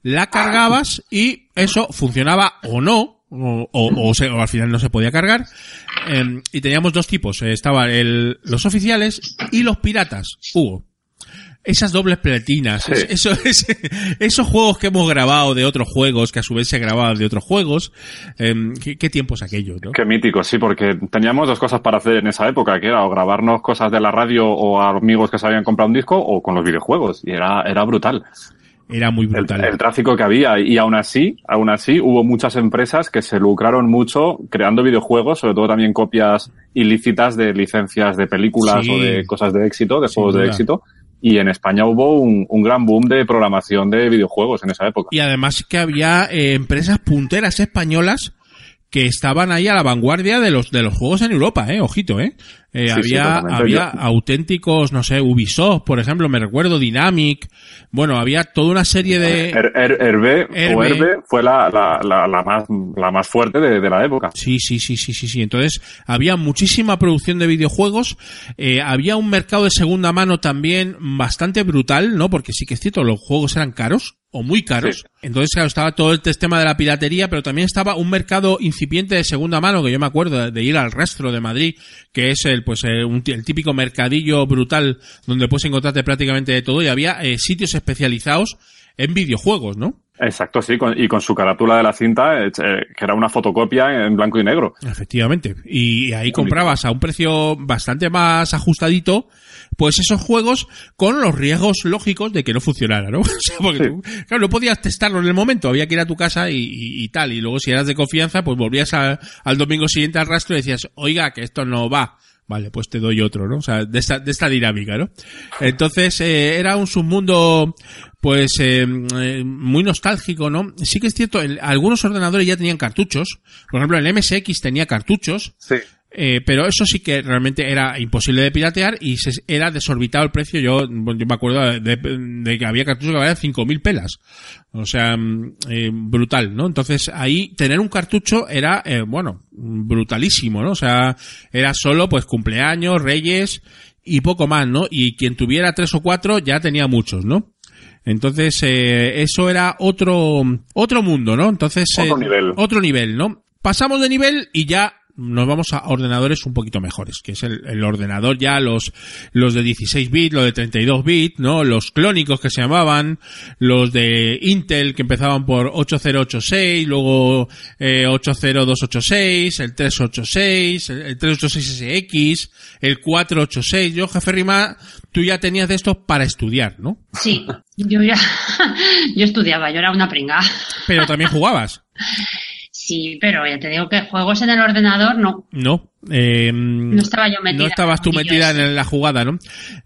la cargabas y eso funcionaba o no, o, o- o se- o al final no se podía cargar. Eh, y teníamos dos tipos, eh, estaban el, los oficiales y los piratas. Hugo. Esas dobles platinas, Sí. es- eso, es- esos juegos que hemos grabado de otros juegos, que a su vez se grababan de otros juegos, eh, ¿qué, qué tiempos aquellos, no? Qué mítico, sí, porque teníamos dos cosas para hacer en esa época, que era o grabarnos cosas de la radio o a amigos que se habían comprado un disco o con los videojuegos. Y era, era brutal. Era muy brutal. el tráfico que había. Y aún así, aún así, hubo muchas empresas que se lucraron mucho creando videojuegos, sobre todo también copias ilícitas de licencias de películas Sí. o de cosas de éxito, de Sin juegos de éxito. Y en España hubo un, gran boom de programación de videojuegos en esa época. Y además que había eh, empresas punteras españolas que estaban ahí a la vanguardia de los de los juegos en Europa, eh, ojito, eh. Eh, Sí, había, había auténticos, no sé, Ubisoft, por ejemplo, me recuerdo, Dynamic. Bueno, había toda una serie de... Er- Er- Herbe, o Herbe. Herbe fue la, la, la, la más, la más fuerte de, de la época. Sí, sí, sí, sí, sí, sí. Entonces, había muchísima producción de videojuegos, eh, había un mercado de segunda mano también bastante brutal, ¿no? Porque sí que es cierto, los juegos eran caros o muy caros. Sí. Entonces, claro, estaba todo el tema de la piratería, pero también estaba un mercado incipiente de segunda mano, que yo me acuerdo de, de ir al rastro de Madrid, que es el, pues, eh, un el típico mercadillo brutal donde puedes encontrarte prácticamente de todo y había eh, sitios especializados en videojuegos, ¿no? Exacto, sí, con- y con su carátula de la cinta, eh, que era una fotocopia en blanco y negro. Efectivamente. Y ahí comprabas a un precio bastante más ajustadito, pues esos juegos con los riesgos lógicos de que no funcionara, ¿no? [laughs] O sea, porque tú, claro, no podías testarlo en el momento, había que ir a tu casa y, y- y tal. Y luego si eras de confianza, pues volvías a- al domingo siguiente al rastro y decías, oiga, que esto no va. Vale, pues te doy otro, ¿no? O sea, de esta, de esta dinámica, ¿no? Entonces, eh, era un submundo, pues, eh, eh, muy nostálgico, ¿no? Sí que es cierto, algunos ordenadores ya tenían cartuchos. Por ejemplo, el MSX tenía cartuchos. Sí. Eh, pero eso sí que realmente era imposible de piratear y se, era desorbitado el precio. Yo, yo me acuerdo de, de que había cartuchos que valían 5.000 pelas. O sea, mm, eh, brutal, ¿no? Entonces ahí tener un cartucho era, eh, bueno, brutalísimo, ¿no? O sea, era solo pues cumpleaños, reyes y poco más, ¿no? Y quien tuviera tres o cuatro ya tenía muchos, ¿no? Entonces, eh, eso era otro, otro mundo, ¿no? Entonces, Otro nivel. otro nivel, ¿no? Pasamos de nivel y ya nos vamos a ordenadores un poquito mejores, que es el, el ordenador ya, los, los de 16 bits, los de 32 bits, ¿no? Los clónicos que se llamaban, los de Intel que empezaban por 8086, luego eh, 80286, el 386, el, el 386SX, el 486. Yo, jefe Rima, tú ya tenías de estos para estudiar, ¿no? Sí, yo ya, [laughs] yo estudiaba, yo era una pringa. Pero también jugabas. [laughs] Sí, pero ya te digo que juegos en el ordenador no. No. Eh, No estaba yo metida No estabas tú metida en la jugada, ¿no?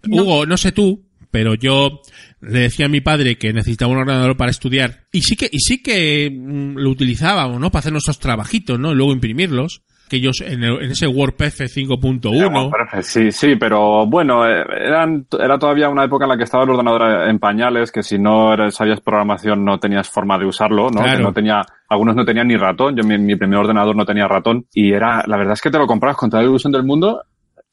Hugo, no sé tú, pero yo le decía a mi padre que necesitaba un ordenador para estudiar. Y sí que, y sí que mm, lo utilizábamos, ¿no? Para hacer nuestros trabajitos, ¿no? Y luego imprimirlos. Que ellos en, el- en ese WordPress 5.1. Perfecto, Sí, sí, pero bueno, eh, eran, era todavía una época en la que estaba el ordenador en pañales, que si no eres- sabías programación no tenías forma de usarlo, ¿no? Claro. Que no tenía, algunos no tenían ni ratón, yo mi, mi primer ordenador no tenía ratón, y era, la verdad es que te lo comprabas con toda la ilusión del mundo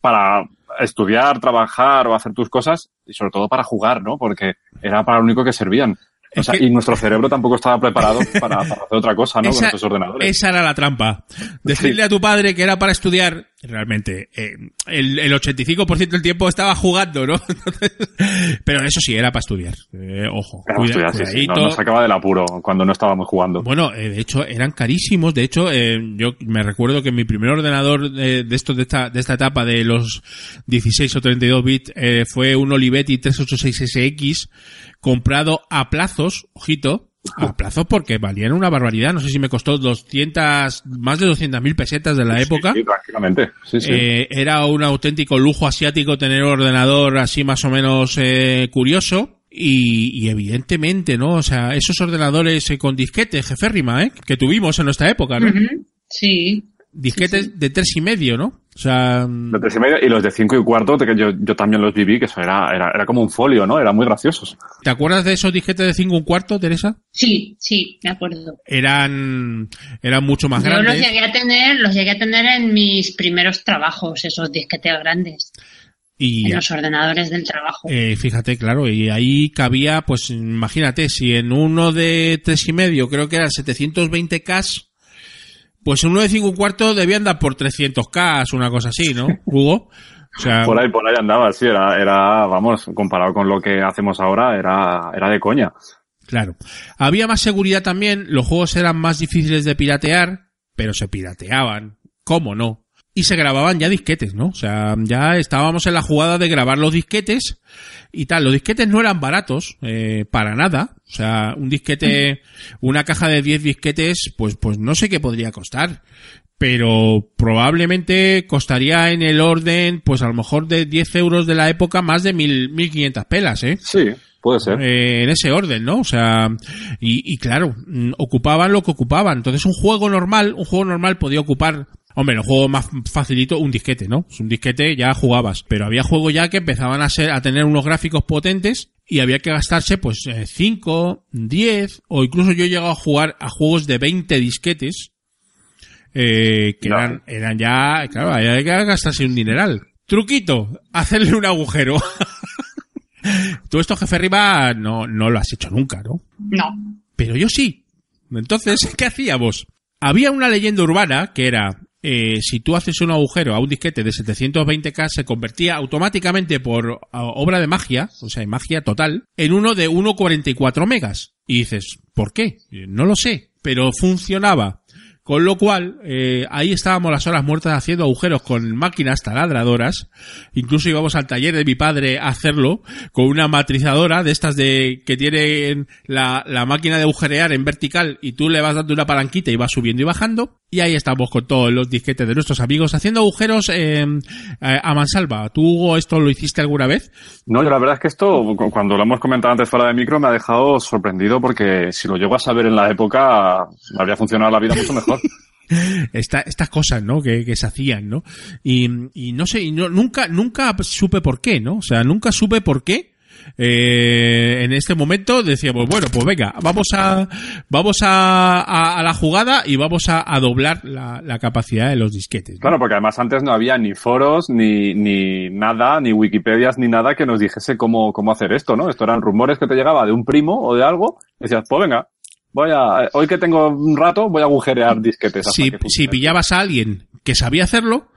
para estudiar, trabajar o hacer tus cosas, y sobre todo para jugar, ¿no? Porque era para lo único que servían. O sea, y nuestro cerebro tampoco estaba preparado [laughs] para, para hacer otra cosa, ¿no? con Esa, estos ordenadores. esa era la trampa. Decirle a tu padre que era para estudiar, realmente, eh, el, el 85% del tiempo estaba jugando, ¿no? [laughs] Entonces, pero eso sí, era para estudiar. Eh, ojo, Era cuida- estudiar, sí, sí, no- nos sacaba del apuro cuando no estábamos jugando. Bueno, eh, de hecho eran carísimos. De hecho, eh, yo me recuerdo que mi primer ordenador de, de estos de esta, de esta etapa de los 16 o 32 bits eh, fue un Olivetti 386SX comprado a plazos, ojito, a plazos porque valían una barbaridad. No sé si me costó 200, más de 200 mil pesetas de la época. Sí, prácticamente. Sí, sí. Eh, era un auténtico lujo asiático tener un ordenador así más o menos eh, curioso. Y, y evidentemente, ¿no? O sea, esos ordenadores eh, con disquetes, jeférrima, ¿eh? Que tuvimos en nuestra época, ¿no? Sí. Disquetes de tres y medio, ¿no? O sea, De tres y medio y los de cinco y cuarto, que yo, yo también los viví, que eso era, era, era como un folio, ¿no? Eran muy graciosos. ¿te acuerdas de esos disquetes de cinco y un cuarto, Teresa? Sí, sí, me acuerdo. Eran, eran mucho más Yo los grandes. llegué a tener, los llegué a tener en mis primeros trabajos, esos disquetes grandes, Y en los ordenadores del trabajo. Eh, fíjate, claro, y ahí cabía, pues imagínate, si en uno de tres y medio creo que eran 720K, pues en uno de cinco y cuarto debía andar por 300K, una cosa así, ¿no, Hugo? O sea, Por ahí, por ahí andaba, sí, era, era, vamos, comparado con lo que hacemos ahora, era, era de coña. Claro. Había más seguridad también, los juegos eran más difíciles de piratear, pero se pirateaban, ¿cómo no? Y se grababan ya disquetes, ¿no? O sea, ya estábamos en la jugada de grabar los disquetes y tal. Los disquetes no eran baratos, eh, para nada. O sea, un disquete, una caja de 10 disquetes, pues, pues no sé qué podría costar. Pero probablemente costaría en el orden, pues a lo mejor de 10 euros de la época, más de mil, 1500 pelas, ¿eh? Sí, puede ser. Eh, en ese orden, ¿no? O sea, y, y claro, mm, ocupaban lo que ocupaban. Entonces un juego normal, un juego normal podía ocupar Hombre, el juego más facilito, un disquete, ¿no? Un disquete ya jugabas. Pero había juegos ya que empezaban a ser, a tener unos gráficos potentes y había que gastarse pues 5, 10 o incluso yo he llegado a jugar a juegos de 20 disquetes eh, que eran, eran ya, claro, había que gastarse un dineral. Truquito, hacerle un agujero. [laughs] Tú esto, jefe arriba, no, no lo has hecho nunca, ¿no? No. Pero yo sí. Entonces, [laughs] ¿qué hacíamos? Había una leyenda urbana que era, eh, si tú haces un agujero a un disquete de 720K, se convertía automáticamente por obra de magia, o sea, magia total, en uno de 1,44 megas. Y dices, ¿por qué? No lo sé, pero funcionaba. Con lo cual, eh, ahí estábamos las horas muertas haciendo agujeros con máquinas taladradoras. Incluso íbamos al taller de mi padre a hacerlo con una matrizadora de estas de que tiene la, la máquina de agujerear en vertical y tú le vas dando una palanquita y vas subiendo y bajando. Y ahí estamos con todos los disquetes de nuestros amigos haciendo agujeros eh, a mansalva. ¿Tú, Hugo, esto lo hiciste alguna vez? No, yo la verdad es que esto, cu- cuando lo hemos comentado antes fuera de micro, me ha dejado sorprendido porque si lo llego a saber en la época, habría funcionado la vida mucho mejor. [laughs] Esta- estas cosas, ¿no? Que, que se hacían, ¿no? Y, y no sé, y no, nunca, nunca supe por qué, ¿no? O sea, nunca supe por qué. eh, en este momento decíamos, bueno, pues venga, vamos a, vamos a, a, a la jugada y vamos a, a doblar la, la capacidad de los disquetes. ¿no? Claro, porque además antes no había ni foros, ni, ni nada, ni Wikipedias, ni nada que nos dijese cómo, cómo hacer esto, ¿no? Esto eran rumores que te llegaba de un primo o de algo. Y decías, pues venga, voy a, hoy que tengo un rato, voy a agujerear disquetes. hasta Si, que si pillabas a alguien que sabía hacerlo,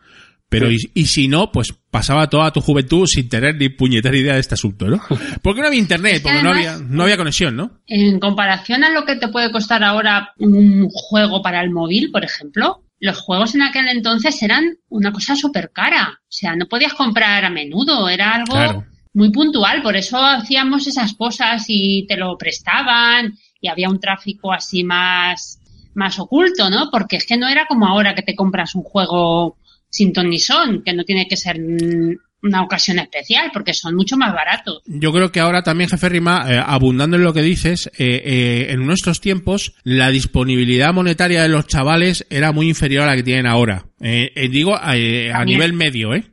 pero y, y si no, pues pasaba toda tu juventud sin tener ni puñetera idea de este asunto, ¿no? [laughs] Porque no había internet, Es que porque no había, no había conexión, ¿no? En comparación a lo que te puede costar ahora un juego para el móvil, por ejemplo, los juegos en aquel entonces eran una cosa súper cara. O sea, no podías comprar a menudo, era algo Claro. muy puntual. Por eso hacíamos esas cosas y te lo prestaban y había un tráfico así más, más oculto, ¿no? Porque es que no era como ahora que te compras un juego sin ton ni son, que no tiene que ser una ocasión especial, porque son mucho más baratos. Yo creo que ahora también, jefe Rima, eh, abundando en lo que dices, eh, eh, en nuestros tiempos la disponibilidad monetaria de los chavales era muy inferior a la que tienen ahora. Digo, a nivel medio, ¿eh?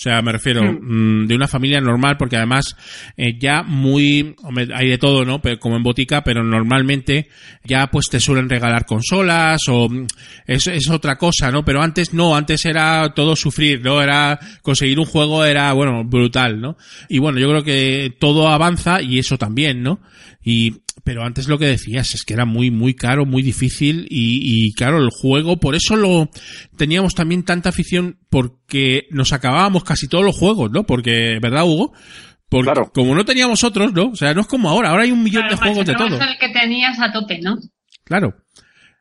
O sea, me refiero mm, de una familia normal, porque además eh, ya muy, hay de todo, ¿no? Pero como en botica, pero normalmente ya pues te suelen regalar consolas o mm, es, es otra cosa, ¿no? Pero antes no, antes era todo sufrir, ¿no? Era conseguir un juego era, bueno, brutal, ¿no? Y bueno, yo creo que todo avanza y eso también, ¿no? Y, pero antes lo que decías es que era muy, muy caro, muy difícil y, y claro, el juego, por eso lo teníamos también tanta afición porque nos acabábamos casi todos los juegos, ¿no? Porque, ¿verdad, Hugo? Porque como no teníamos otros, ¿no? O sea, no es como ahora, ahora hay un millón de juegos de todo. El que tenías a tope, ¿no? Claro.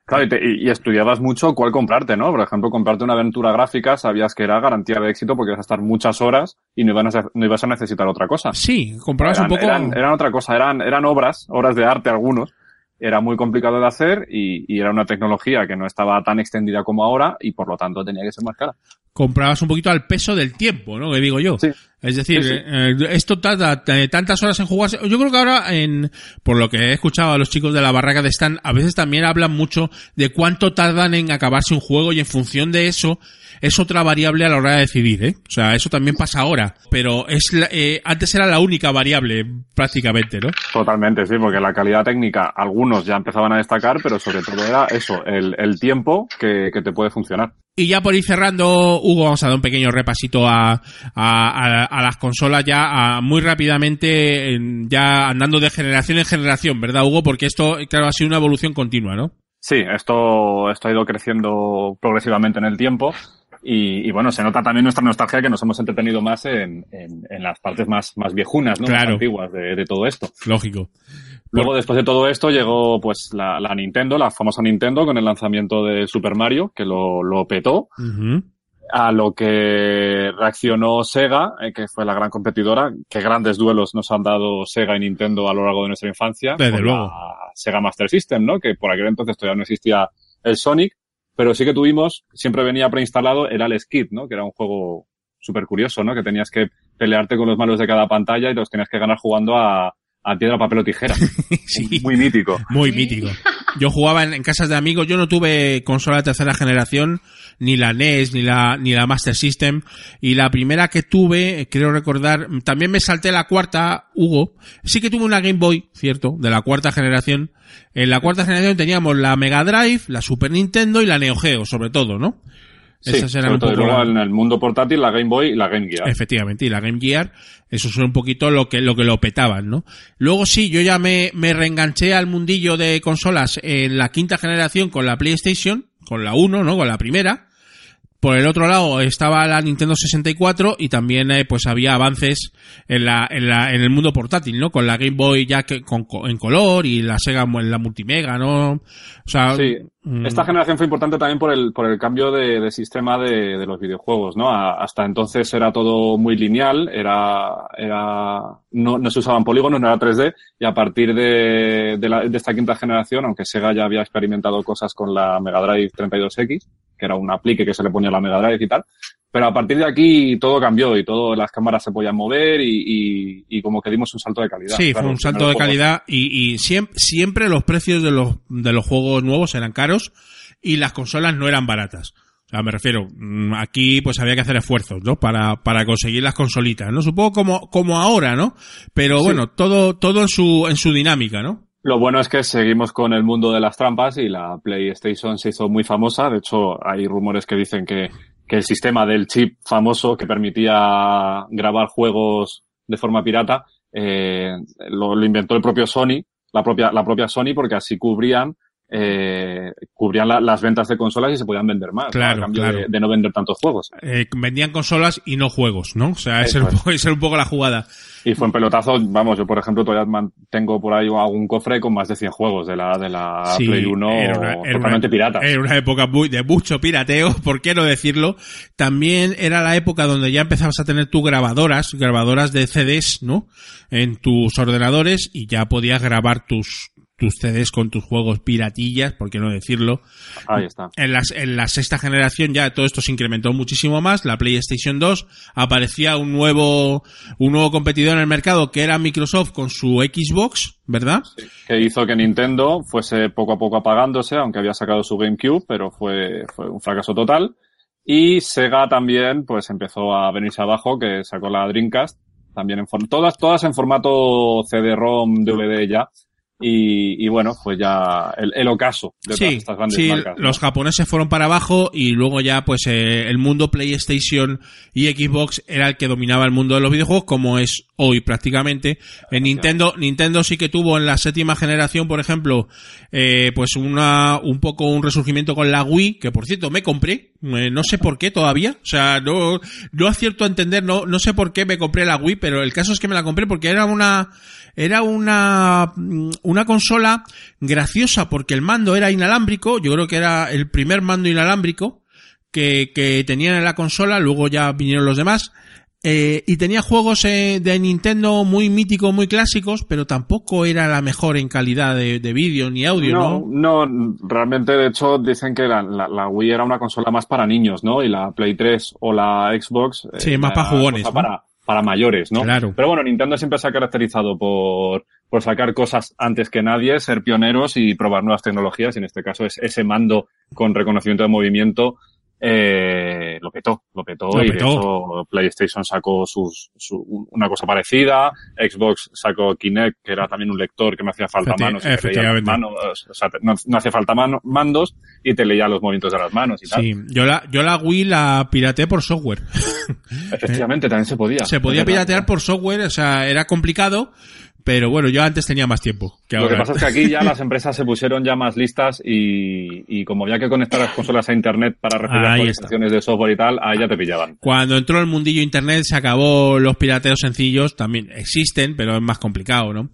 Claro, y, te- y- estudiabas mucho cuál comprarte, ¿no? Por ejemplo, comprarte una aventura gráfica, sabías que era garantía de éxito porque ibas a estar muchas horas y no ibas a, no ibas a necesitar otra cosa. Sí, comprabas eran, un poco... Eran, eran otra cosa, eran, eran obras, obras de arte algunos. Era muy complicado de hacer y, y era una tecnología que no estaba tan extendida como ahora y por lo tanto tenía que ser más cara. comprabas un poquito al peso del tiempo, ¿no? Que digo yo. Es decir, Sí, sí. eh, esto tarda eh, tantas horas en jugarse. Yo creo que ahora, en, por lo que he escuchado a los chicos de la barraca de Stan, a veces también hablan mucho de cuánto tardan en acabarse un juego y en función de eso es otra variable a la hora de decidir, ¿eh? O sea, eso también pasa ahora, pero es la- eh, antes era la única variable prácticamente, ¿no? Totalmente, sí, porque la calidad técnica, algunos ya empezaban a destacar, pero sobre todo era eso, el, el tiempo que, que te puede funcionar. Y ya por ir cerrando, Hugo, vamos a dar un pequeño repasito a, a, las consolas ya a- muy rápidamente, en- ya andando de generación en generación, ¿verdad, Hugo? Porque esto, claro, ha sido una evolución continua, ¿no? Sí, esto, esto ha ido creciendo progresivamente en el tiempo y, y bueno, se nota también nuestra nostalgia que nos hemos entretenido más en, en, en las partes más, más viejunas, ¿no? Claro. Más antiguas de, de todo esto. Lógico. Luego, después de todo esto, llegó pues la, la Nintendo, la famosa Nintendo, con el lanzamiento de Super Mario, que lo, lo petó. A lo que reaccionó Sega, eh, que fue la gran competidora. Qué grandes duelos nos han dado Sega y Nintendo a lo largo de nuestra infancia. Desde luego. la Sega Master System, ¿no? Que por aquel entonces todavía no existía el Sonic, pero sí que tuvimos, siempre venía preinstalado el Alex Kidd, ¿no? Que era un juego súper curioso, ¿no? Que tenías que pelearte con los malos de cada pantalla y los tenías que ganar jugando a, a piedra, papel o tijera. [laughs] Muy mítico. Muy mítico. Yo jugaba en, casas de amigos, yo no tuve consola de tercera generación, ni la NES, ni la, ni la Master System, y la primera que tuve, creo recordar, también me salté la cuarta, Hugo, sí que tuve una Game Boy, cierto, de la cuarta generación. En la cuarta generación teníamos la Mega Drive, la Super Nintendo y la Neo Geo, sobre todo, ¿no? Sí, sobre todo, y luego en el mundo portátil la Game Boy y la Game Gear. Efectivamente, y la Game Gear, eso es un poquito lo que, lo que lo petaban, ¿no? Luego sí, yo ya me, me reenganché al mundillo de consolas en la quinta generación con la PlayStation, con la 1, ¿no? Con la primera. Por el otro lado estaba la Nintendo 64 y también eh, pues había avances en la, en la en el mundo portátil, ¿no? Con la Game Boy ya que con, en color y la Sega en la multimega, ¿no? O sea, sí. Mm, Esta generación fue importante también por el, por el cambio de, sistema de, los videojuegos, ¿no? Hasta entonces era todo muy lineal, era, era, no, no se usaban polígonos, no era 3D, y a partir de, de, la, de esta quinta generación, aunque Sega ya había experimentado cosas con la Mega Drive 32X, que era un aplique que se le ponía a la Mega Drive y tal, pero a partir de aquí todo cambió y todo, las cámaras se podían mover y, y, y como que dimos un salto de calidad. Sí, Claro, fue un salto de calidad y, y siempre, siempre los precios de los, de los juegos nuevos eran caros y las consolas no eran baratas. O sea, me refiero, mm, aquí pues había que hacer esfuerzos, ¿no? Para, para conseguir las consolitas, ¿no? Supongo como, como ahora, ¿no? Pero Sí. bueno, todo, todo en su, en su dinámica, ¿no? Lo bueno es que seguimos con el mundo de las trampas y la PlayStation se hizo muy famosa. De hecho, hay rumores que dicen que, que el sistema del chip famoso que permitía grabar juegos de forma pirata eh, lo, lo inventó el propio Sony, la propia, la propia Sony, porque así cubrían eh, cubrían la- las ventas de consolas y se podían vender más, ¿no? Claro, a cambio claro. De, de no vender tantos juegos. Eh, vendían consolas y no juegos, ¿no? O sea, esa un es. un poco la jugada. Y fue en pelotazo, vamos, yo por ejemplo todavía tengo por ahí algún cofre con más de 100 juegos de la, de la Sí, Play 1 era una- era totalmente una- pirata. Era una época muy, de mucho pirateo, [laughs] ¿por qué no decirlo? También era la época donde ya empezabas a tener tu grabadoras, grabadoras de CDs, ¿no? En tus ordenadores y ya podías grabar tus, tus CDs con tus juegos piratillas, ¿por qué no decirlo? Ahí está. En, las, en la sexta generación ya todo esto se incrementó muchísimo más. La PlayStation 2 aparecía un nuevo, un nuevo competidor en el mercado que era Microsoft con su Xbox, ¿verdad? que hizo que Nintendo fuese poco a poco apagándose, aunque había sacado su GameCube, pero fue, fue un fracaso total. Y Sega también, pues empezó a venirse abajo, que sacó la Dreamcast, también en todas, todas en formato CD-ROM, DVD ya. Y, y bueno, pues ya el, el ocaso de todas Sí, estas grandes sí, marcas. ¿no? los japoneses fueron para abajo y luego ya pues eh, el mundo PlayStation y Xbox era el que dominaba el mundo de los videojuegos como es hoy prácticamente. En Nintendo, Nintendo sí que tuvo en la séptima generación, por ejemplo, eh, pues una, un poco un resurgimiento con la Wii, que por cierto me compré, eh, no sé por qué todavía, o sea, no, no acierto a entender, no, no sé por qué me compré la Wii, pero el caso es que me la compré porque era una, era una, mm, una consola graciosa porque el mando era inalámbrico, yo creo que era el primer mando inalámbrico que, que tenían en la consola, luego ya vinieron los demás, eh, y tenía juegos eh, de Nintendo muy míticos, muy clásicos, pero tampoco era la mejor en calidad de, de vídeo ni audio, ¿no? No, no, realmente de hecho dicen que la, la, la Wii era una consola más para niños, ¿no? Y la Play 3 o la Xbox. eh, Sí, más era para jugones, cosa ¿no? Para, para mayores, ¿no? Claro. Pero bueno, Nintendo siempre se ha caracterizado por, por sacar cosas antes que nadie, ser pioneros y probar nuevas tecnologías. Y en este caso es ese mando con reconocimiento de movimiento. Eh, lo petó, lo petó, Lo y petó. de hecho PlayStation sacó sus, su- una cosa parecida, Xbox sacó Kinect, que era también un lector que me hacía falta Efecti- manos, efectivamente. manos, o sea, no, no hacía falta mano- mandos y te leía los movimientos de las manos y tal. Sí, yo la, yo la Wii la pirateé por software. Efectivamente, también se podía. Se podía piratear por software, o sea, era complicado, pero bueno, yo antes tenía más tiempo que Lo ahora. que pasa es que aquí ya las empresas se pusieron ya más listas y, y como había que conectar las consolas a internet para recibir Ahí actualizaciones de software y tal, ahí ya te pillaban. Cuando entró el mundillo internet se acabó los pirateos sencillos, también existen, pero es más complicado, ¿no?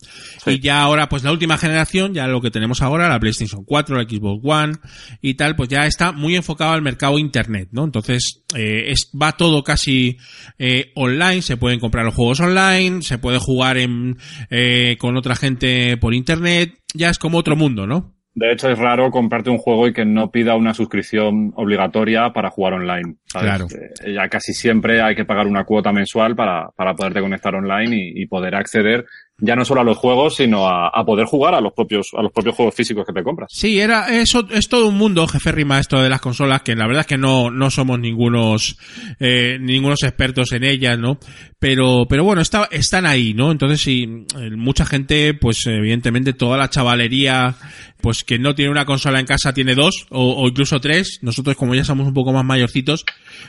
Y ya ahora, pues la última generación, ya lo que tenemos ahora, la PlayStation 4, la Xbox One y tal, pues ya está muy enfocado al mercado internet, ¿no? Entonces, eh, es, va todo casi eh, online, se pueden comprar los juegos online, se puede jugar en, eh, con otra gente por internet, ya es como otro mundo, ¿no? De hecho, es raro comprarte un juego y que no pida una suscripción obligatoria para jugar online. ¿sabes? Claro. Eh, ya casi siempre hay que pagar una cuota mensual para, para poderte conectar online y, y poder acceder ya no solo a los juegos, sino a, a poder jugar a los propios, a los propios juegos físicos que te compras. Sí, era, eso es todo un mundo, jefe Rima, esto de las consolas, que la verdad es que no, no somos ningunos, eh, ningunos expertos en ellas, ¿no? Pero, pero bueno, está, están ahí, ¿no? Entonces, sí, eh, mucha gente, pues evidentemente toda la chavalería, pues que no tiene una consola en casa tiene dos, o, o incluso tres. Nosotros, como ya somos un poco más mayorcitos,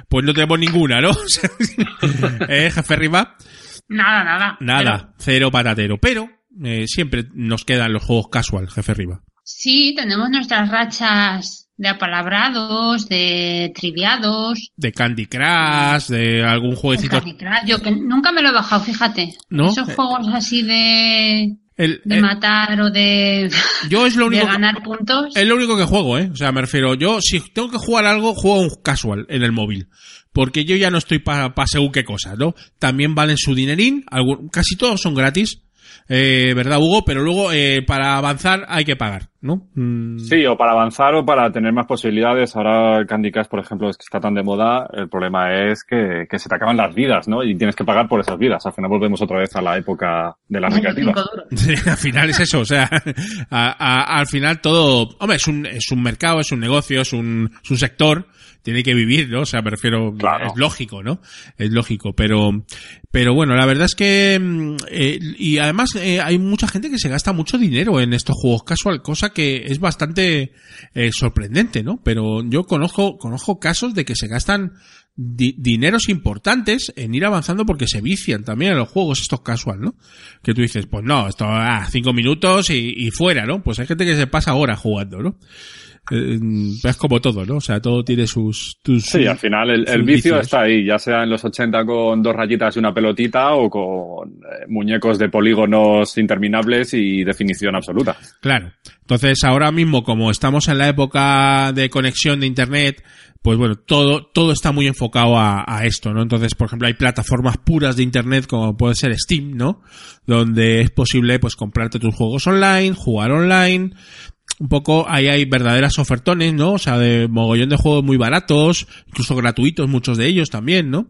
pues no tenemos ninguna, ¿no? [laughs] ¿Eh, jefe Rima? Nada, nada. Nada, cero patatero. Pero, eh, siempre nos quedan los juegos casual, jefe Riva. Sí, tenemos nuestras rachas de apalabrados, de triviados. De Candy Crush, de algún jueguecito. Candy Crush. Yo que nunca me lo he bajado, fíjate. ¿No? Esos Eh, juegos así de, El- de el- matar o de, [laughs] Yo es lo de único que- ganar puntos. Es lo único que juego, ¿eh? O sea, me refiero, yo si tengo que jugar algo, juego un casual en el móvil. Porque yo ya no estoy para pa según qué cosas, ¿no? También valen su dinerín, algún- casi todos son gratis, eh, ¿verdad, Hugo? Pero luego, eh, para avanzar hay que pagar, ¿no? Mm, Sí, o para avanzar o para tener más posibilidades. Ahora el Candy Crush, por ejemplo, es que está tan de moda. El problema es que, que se te acaban las vidas, ¿no? Y tienes que pagar por esas vidas. Al final volvemos otra vez a la época de las recreativas. Sí, [laughs] al final es eso, o sea, [laughs] a- a- al final todo, hombre, es un, es un mercado, es un negocio, es un, es un sector, tiene que vivir, ¿no? O sea, me refiero, es lógico, ¿no? Es lógico, pero, pero bueno, la verdad es que, mm, eh, y además eh, hay mucha gente que se gasta mucho dinero en estos juegos casual, cosa que es bastante eh, sorprendente, ¿no? Pero yo conozco, conozco casos de que se gastan di- dineros importantes en ir avanzando porque se vician también en los juegos estos casual, ¿no? Que tú dices, pues no, esto, ah, cinco minutos y, y fuera, ¿no? Pues hay gente que se pasa horas jugando, ¿no? Eh, es como todo, ¿no? O sea, todo tiene sus... tus- Sí, al final el, vicio vicios. está ahí, ya sea en los 80 con dos rayitas y una pelotita o con eh, muñecos de polígonos interminables y definición absoluta. Claro. Entonces, ahora mismo, como estamos en la época de conexión de Internet, pues bueno, todo, todo está muy enfocado a, a esto, ¿no? Entonces, por ejemplo, hay plataformas puras de Internet como puede ser Steam, ¿no? Donde es posible, pues, comprarte tus juegos online, jugar online, un poco ahí hay verdaderas ofertones, ¿no? O sea, de mogollón de juegos muy baratos, incluso gratuitos, muchos de ellos también, ¿no?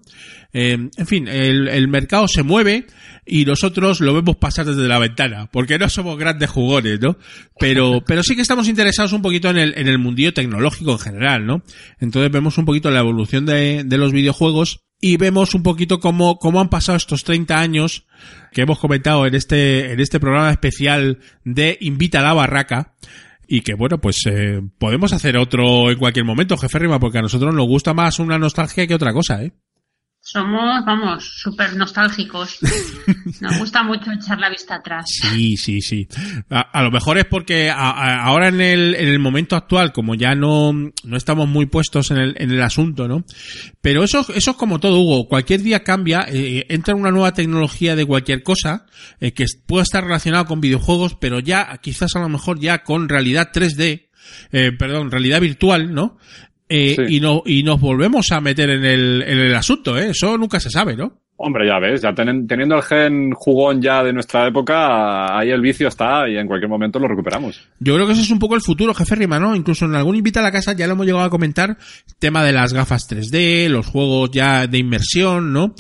Eh, en fin, el, el mercado se mueve y nosotros lo vemos pasar desde la ventana, porque no somos grandes jugones, ¿no? Pero, pero sí que estamos interesados un poquito en el, en el mundillo tecnológico en general, ¿no? Entonces vemos un poquito la evolución de, de los videojuegos y vemos un poquito cómo, cómo han pasado estos 30 años que hemos comentado en este, en este programa especial de Invita a la Barraca. Y que bueno, pues eh, podemos hacer otro en cualquier momento, jefe Rima, porque a nosotros nos gusta más una nostalgia que otra cosa, ¿eh? Somos, vamos, súper nostálgicos. [laughs] Nos gusta mucho echar la vista atrás. Sí, sí, sí. A, a lo mejor es porque a- a- ahora en el, en el momento actual, como ya no, no estamos muy puestos en el, en el asunto, ¿no? Pero eso, eso es como todo, Hugo. Cualquier día cambia, eh, entra una nueva tecnología de cualquier cosa, eh, que puede estar relacionado con videojuegos, pero ya, quizás a lo mejor ya con realidad 3D, eh, perdón, realidad virtual, ¿no? Eh, Sí. y, no, y nos volvemos a meter en el, en el asunto, ¿eh? Eso nunca se sabe, ¿no? Hombre, ya ves, ya tenen- teniendo el gen jugón ya de nuestra época, ahí el vicio está y en cualquier momento lo recuperamos. Yo creo que ese es un poco el futuro, jefe Rima, ¿no? Incluso en algún invita a la casa ya lo hemos llegado a comentar, tema de las gafas 3D, los juegos ya de inmersión, ¿no?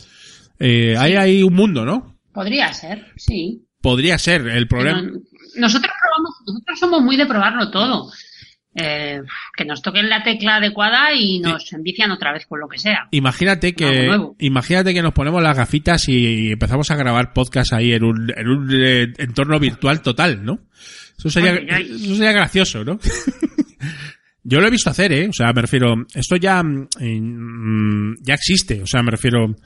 Eh, Hay ahí un mundo, ¿no? Podría ser, sí. Podría ser el problema. Pero Nosotros probamos, nosotros somos muy de probarlo todo. Eh, que nos toquen la tecla adecuada y nos envician otra vez con lo que sea. Imagínate que, imagínate que nos ponemos las gafitas y empezamos a grabar podcast ahí en un, en un eh, entorno virtual total, ¿no? Eso sería, Ay, ay. eso sería gracioso, ¿no? [laughs] Yo lo he visto hacer, ¿eh? O sea, me refiero, esto ya, mm, mm, ya existe. O sea, me refiero,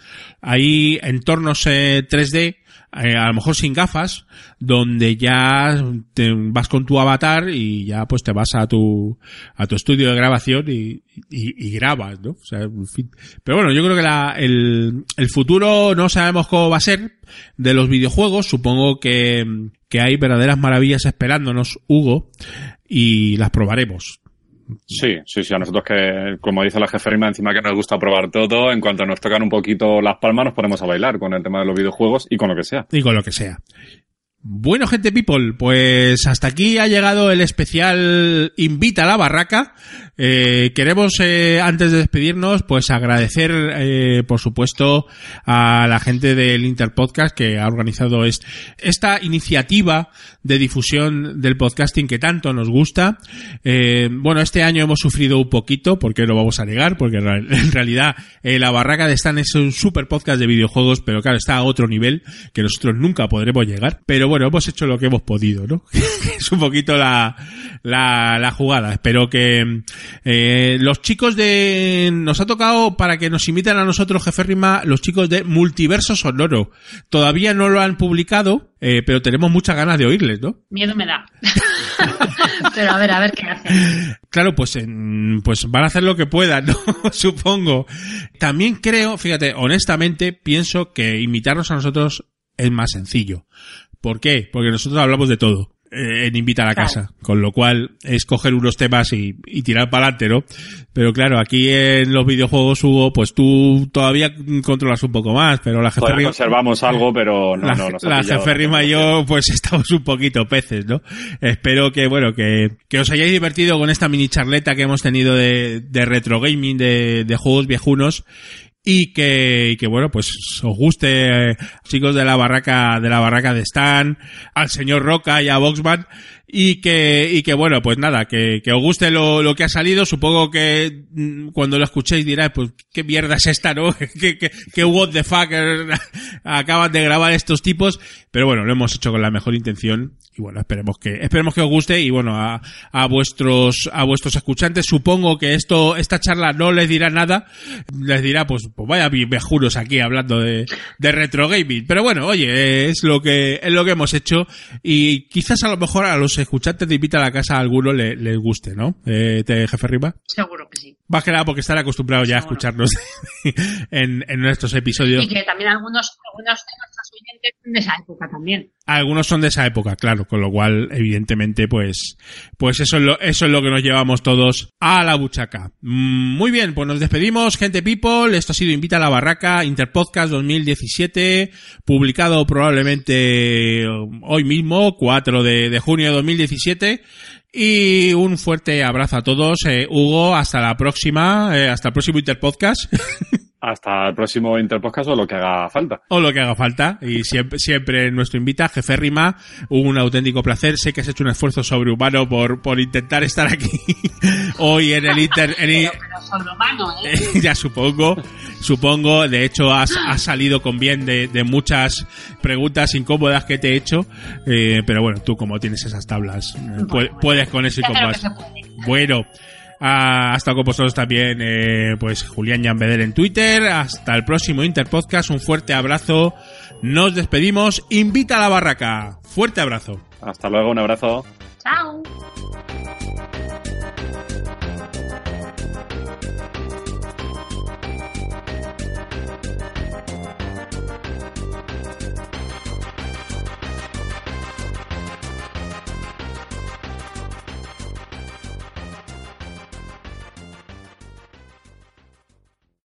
hay entornos eh, 3D, eh, a lo mejor sin gafas, donde ya te vas con tu avatar y ya pues te vas a tu, a tu estudio de grabación y, y, y grabas, ¿no? O sea, en fin. Pero bueno, yo creo que la, el, el futuro no sabemos cómo va a ser de los videojuegos. Supongo que, que hay verdaderas maravillas esperándonos, Hugo, y las probaremos. Sí, sí, sí, a nosotros que, como dice la jefe Rima, encima que nos gusta probar todo, en cuanto nos tocan un poquito las palmas nos ponemos a bailar con el tema de los videojuegos y con lo que sea. Y con lo que sea. Bueno, gente people, pues hasta aquí ha llegado el especial Invita a la Barraca. Eh, queremos, eh, antes de despedirnos, pues agradecer, eh, por supuesto, a la gente del Interpodcast que ha organizado est- esta iniciativa de difusión del podcasting que tanto nos gusta. Eh, bueno, este año hemos sufrido un poquito, porque lo vamos a negar, porque en real- [laughs] en realidad eh, la Barraca de Stan es un super podcast de videojuegos, pero claro, está a otro nivel que nosotros nunca podremos llegar. Pero bueno, hemos hecho lo que hemos podido, ¿no? [laughs] es un poquito la, la, la jugada. Espero que eh, los chicos de... Nos ha tocado para que nos inviten a nosotros, jefe Rima, los chicos de Multiverso Sonoro. Todavía no lo han publicado, eh, pero tenemos muchas ganas de oírles, ¿no? Miedo me da. [laughs] Pero a ver, a ver qué hacen. Claro, pues, en- pues van a hacer lo que puedan, [laughs] ¿no? Supongo. También creo, fíjate, honestamente, pienso que invitarnos a nosotros es más sencillo. ¿Por qué? Porque nosotros hablamos de todo eh, en Invita a la Claro. Casa. Con lo cual, es coger unos temas y, y tirar para adelante, ¿no? Pero claro, aquí en los videojuegos, Hugo, pues tú todavía controlas un poco más, pero la jefe Todavía conservamos algo, pero no, la, no, nos la jeferrima y yo, pues [laughs] estamos un poquito peces, ¿no? Espero que, bueno, que, que os hayáis divertido con esta mini charleta que hemos tenido de, de retro gaming, de, de juegos viejunos. Y que, y que bueno, pues os guste, eh, chicos de la barraca, de la barraca de Stan, al señor Roca y a Voxman, y que, y que bueno, pues nada, que, que os guste lo, lo que ha salido, supongo que mm, cuando lo escuchéis diráis, pues qué mierda es esta, ¿no? [laughs] ¿Qué, qué, qué what the fuck [laughs] acaban de grabar estos tipos, pero bueno, lo hemos hecho con la mejor intención, y bueno, esperemos que, esperemos que os guste, y bueno, a, a vuestros, a vuestros escuchantes, supongo que esto, esta charla no les dirá nada, les dirá, pues, pues vaya viejunos aquí hablando de, de retro gaming, pero bueno, oye, es lo que, es lo que hemos hecho, y quizás a lo mejor a los escuchantes de Invita a la Casa a alguno le- les guste, ¿no? Eh, te- jefe Riva. Seguro que sí. Más que nada porque están acostumbrados ya a escucharnos [laughs] en, en nuestros episodios. Y que también algunos, algunos de nuestros oyentes son de esa época también. Algunos son de esa época, claro, con lo cual, evidentemente, pues, pues eso es lo, eso es lo que nos llevamos todos a la buchaca. Mm, Muy bien, pues nos despedimos, gente people. Esto ha sido Invita a la Barraca, Interpodcast 2017, publicado probablemente hoy mismo, 4 de, de junio de 2017. Y un fuerte abrazo a todos. Eh, Hugo, hasta la próxima, eh, hasta el próximo Interpodcast. [laughs] Hasta el próximo Interpodcast o lo que haga falta. o lo que haga falta. Y siempre, siempre nuestro invita, jefe Rima, un auténtico placer. Sé que has hecho un esfuerzo sobrehumano por, por intentar estar aquí [laughs] hoy en el Inter. en el- Pero sobrehumano, ¿eh? [laughs] ya supongo, supongo. De hecho, has, has salido con bien de, de muchas preguntas incómodas que te he hecho. Eh, pero bueno, tú como tienes esas tablas, eh, puedes, puedes con eso y con más. Bueno, ah, hasta con vosotros también, eh, pues Julián Llambedel en Twitter. Hasta el próximo Interpodcast. Un fuerte abrazo. Nos despedimos. Invita a la barraca. Fuerte abrazo. Hasta luego, un abrazo. Chao.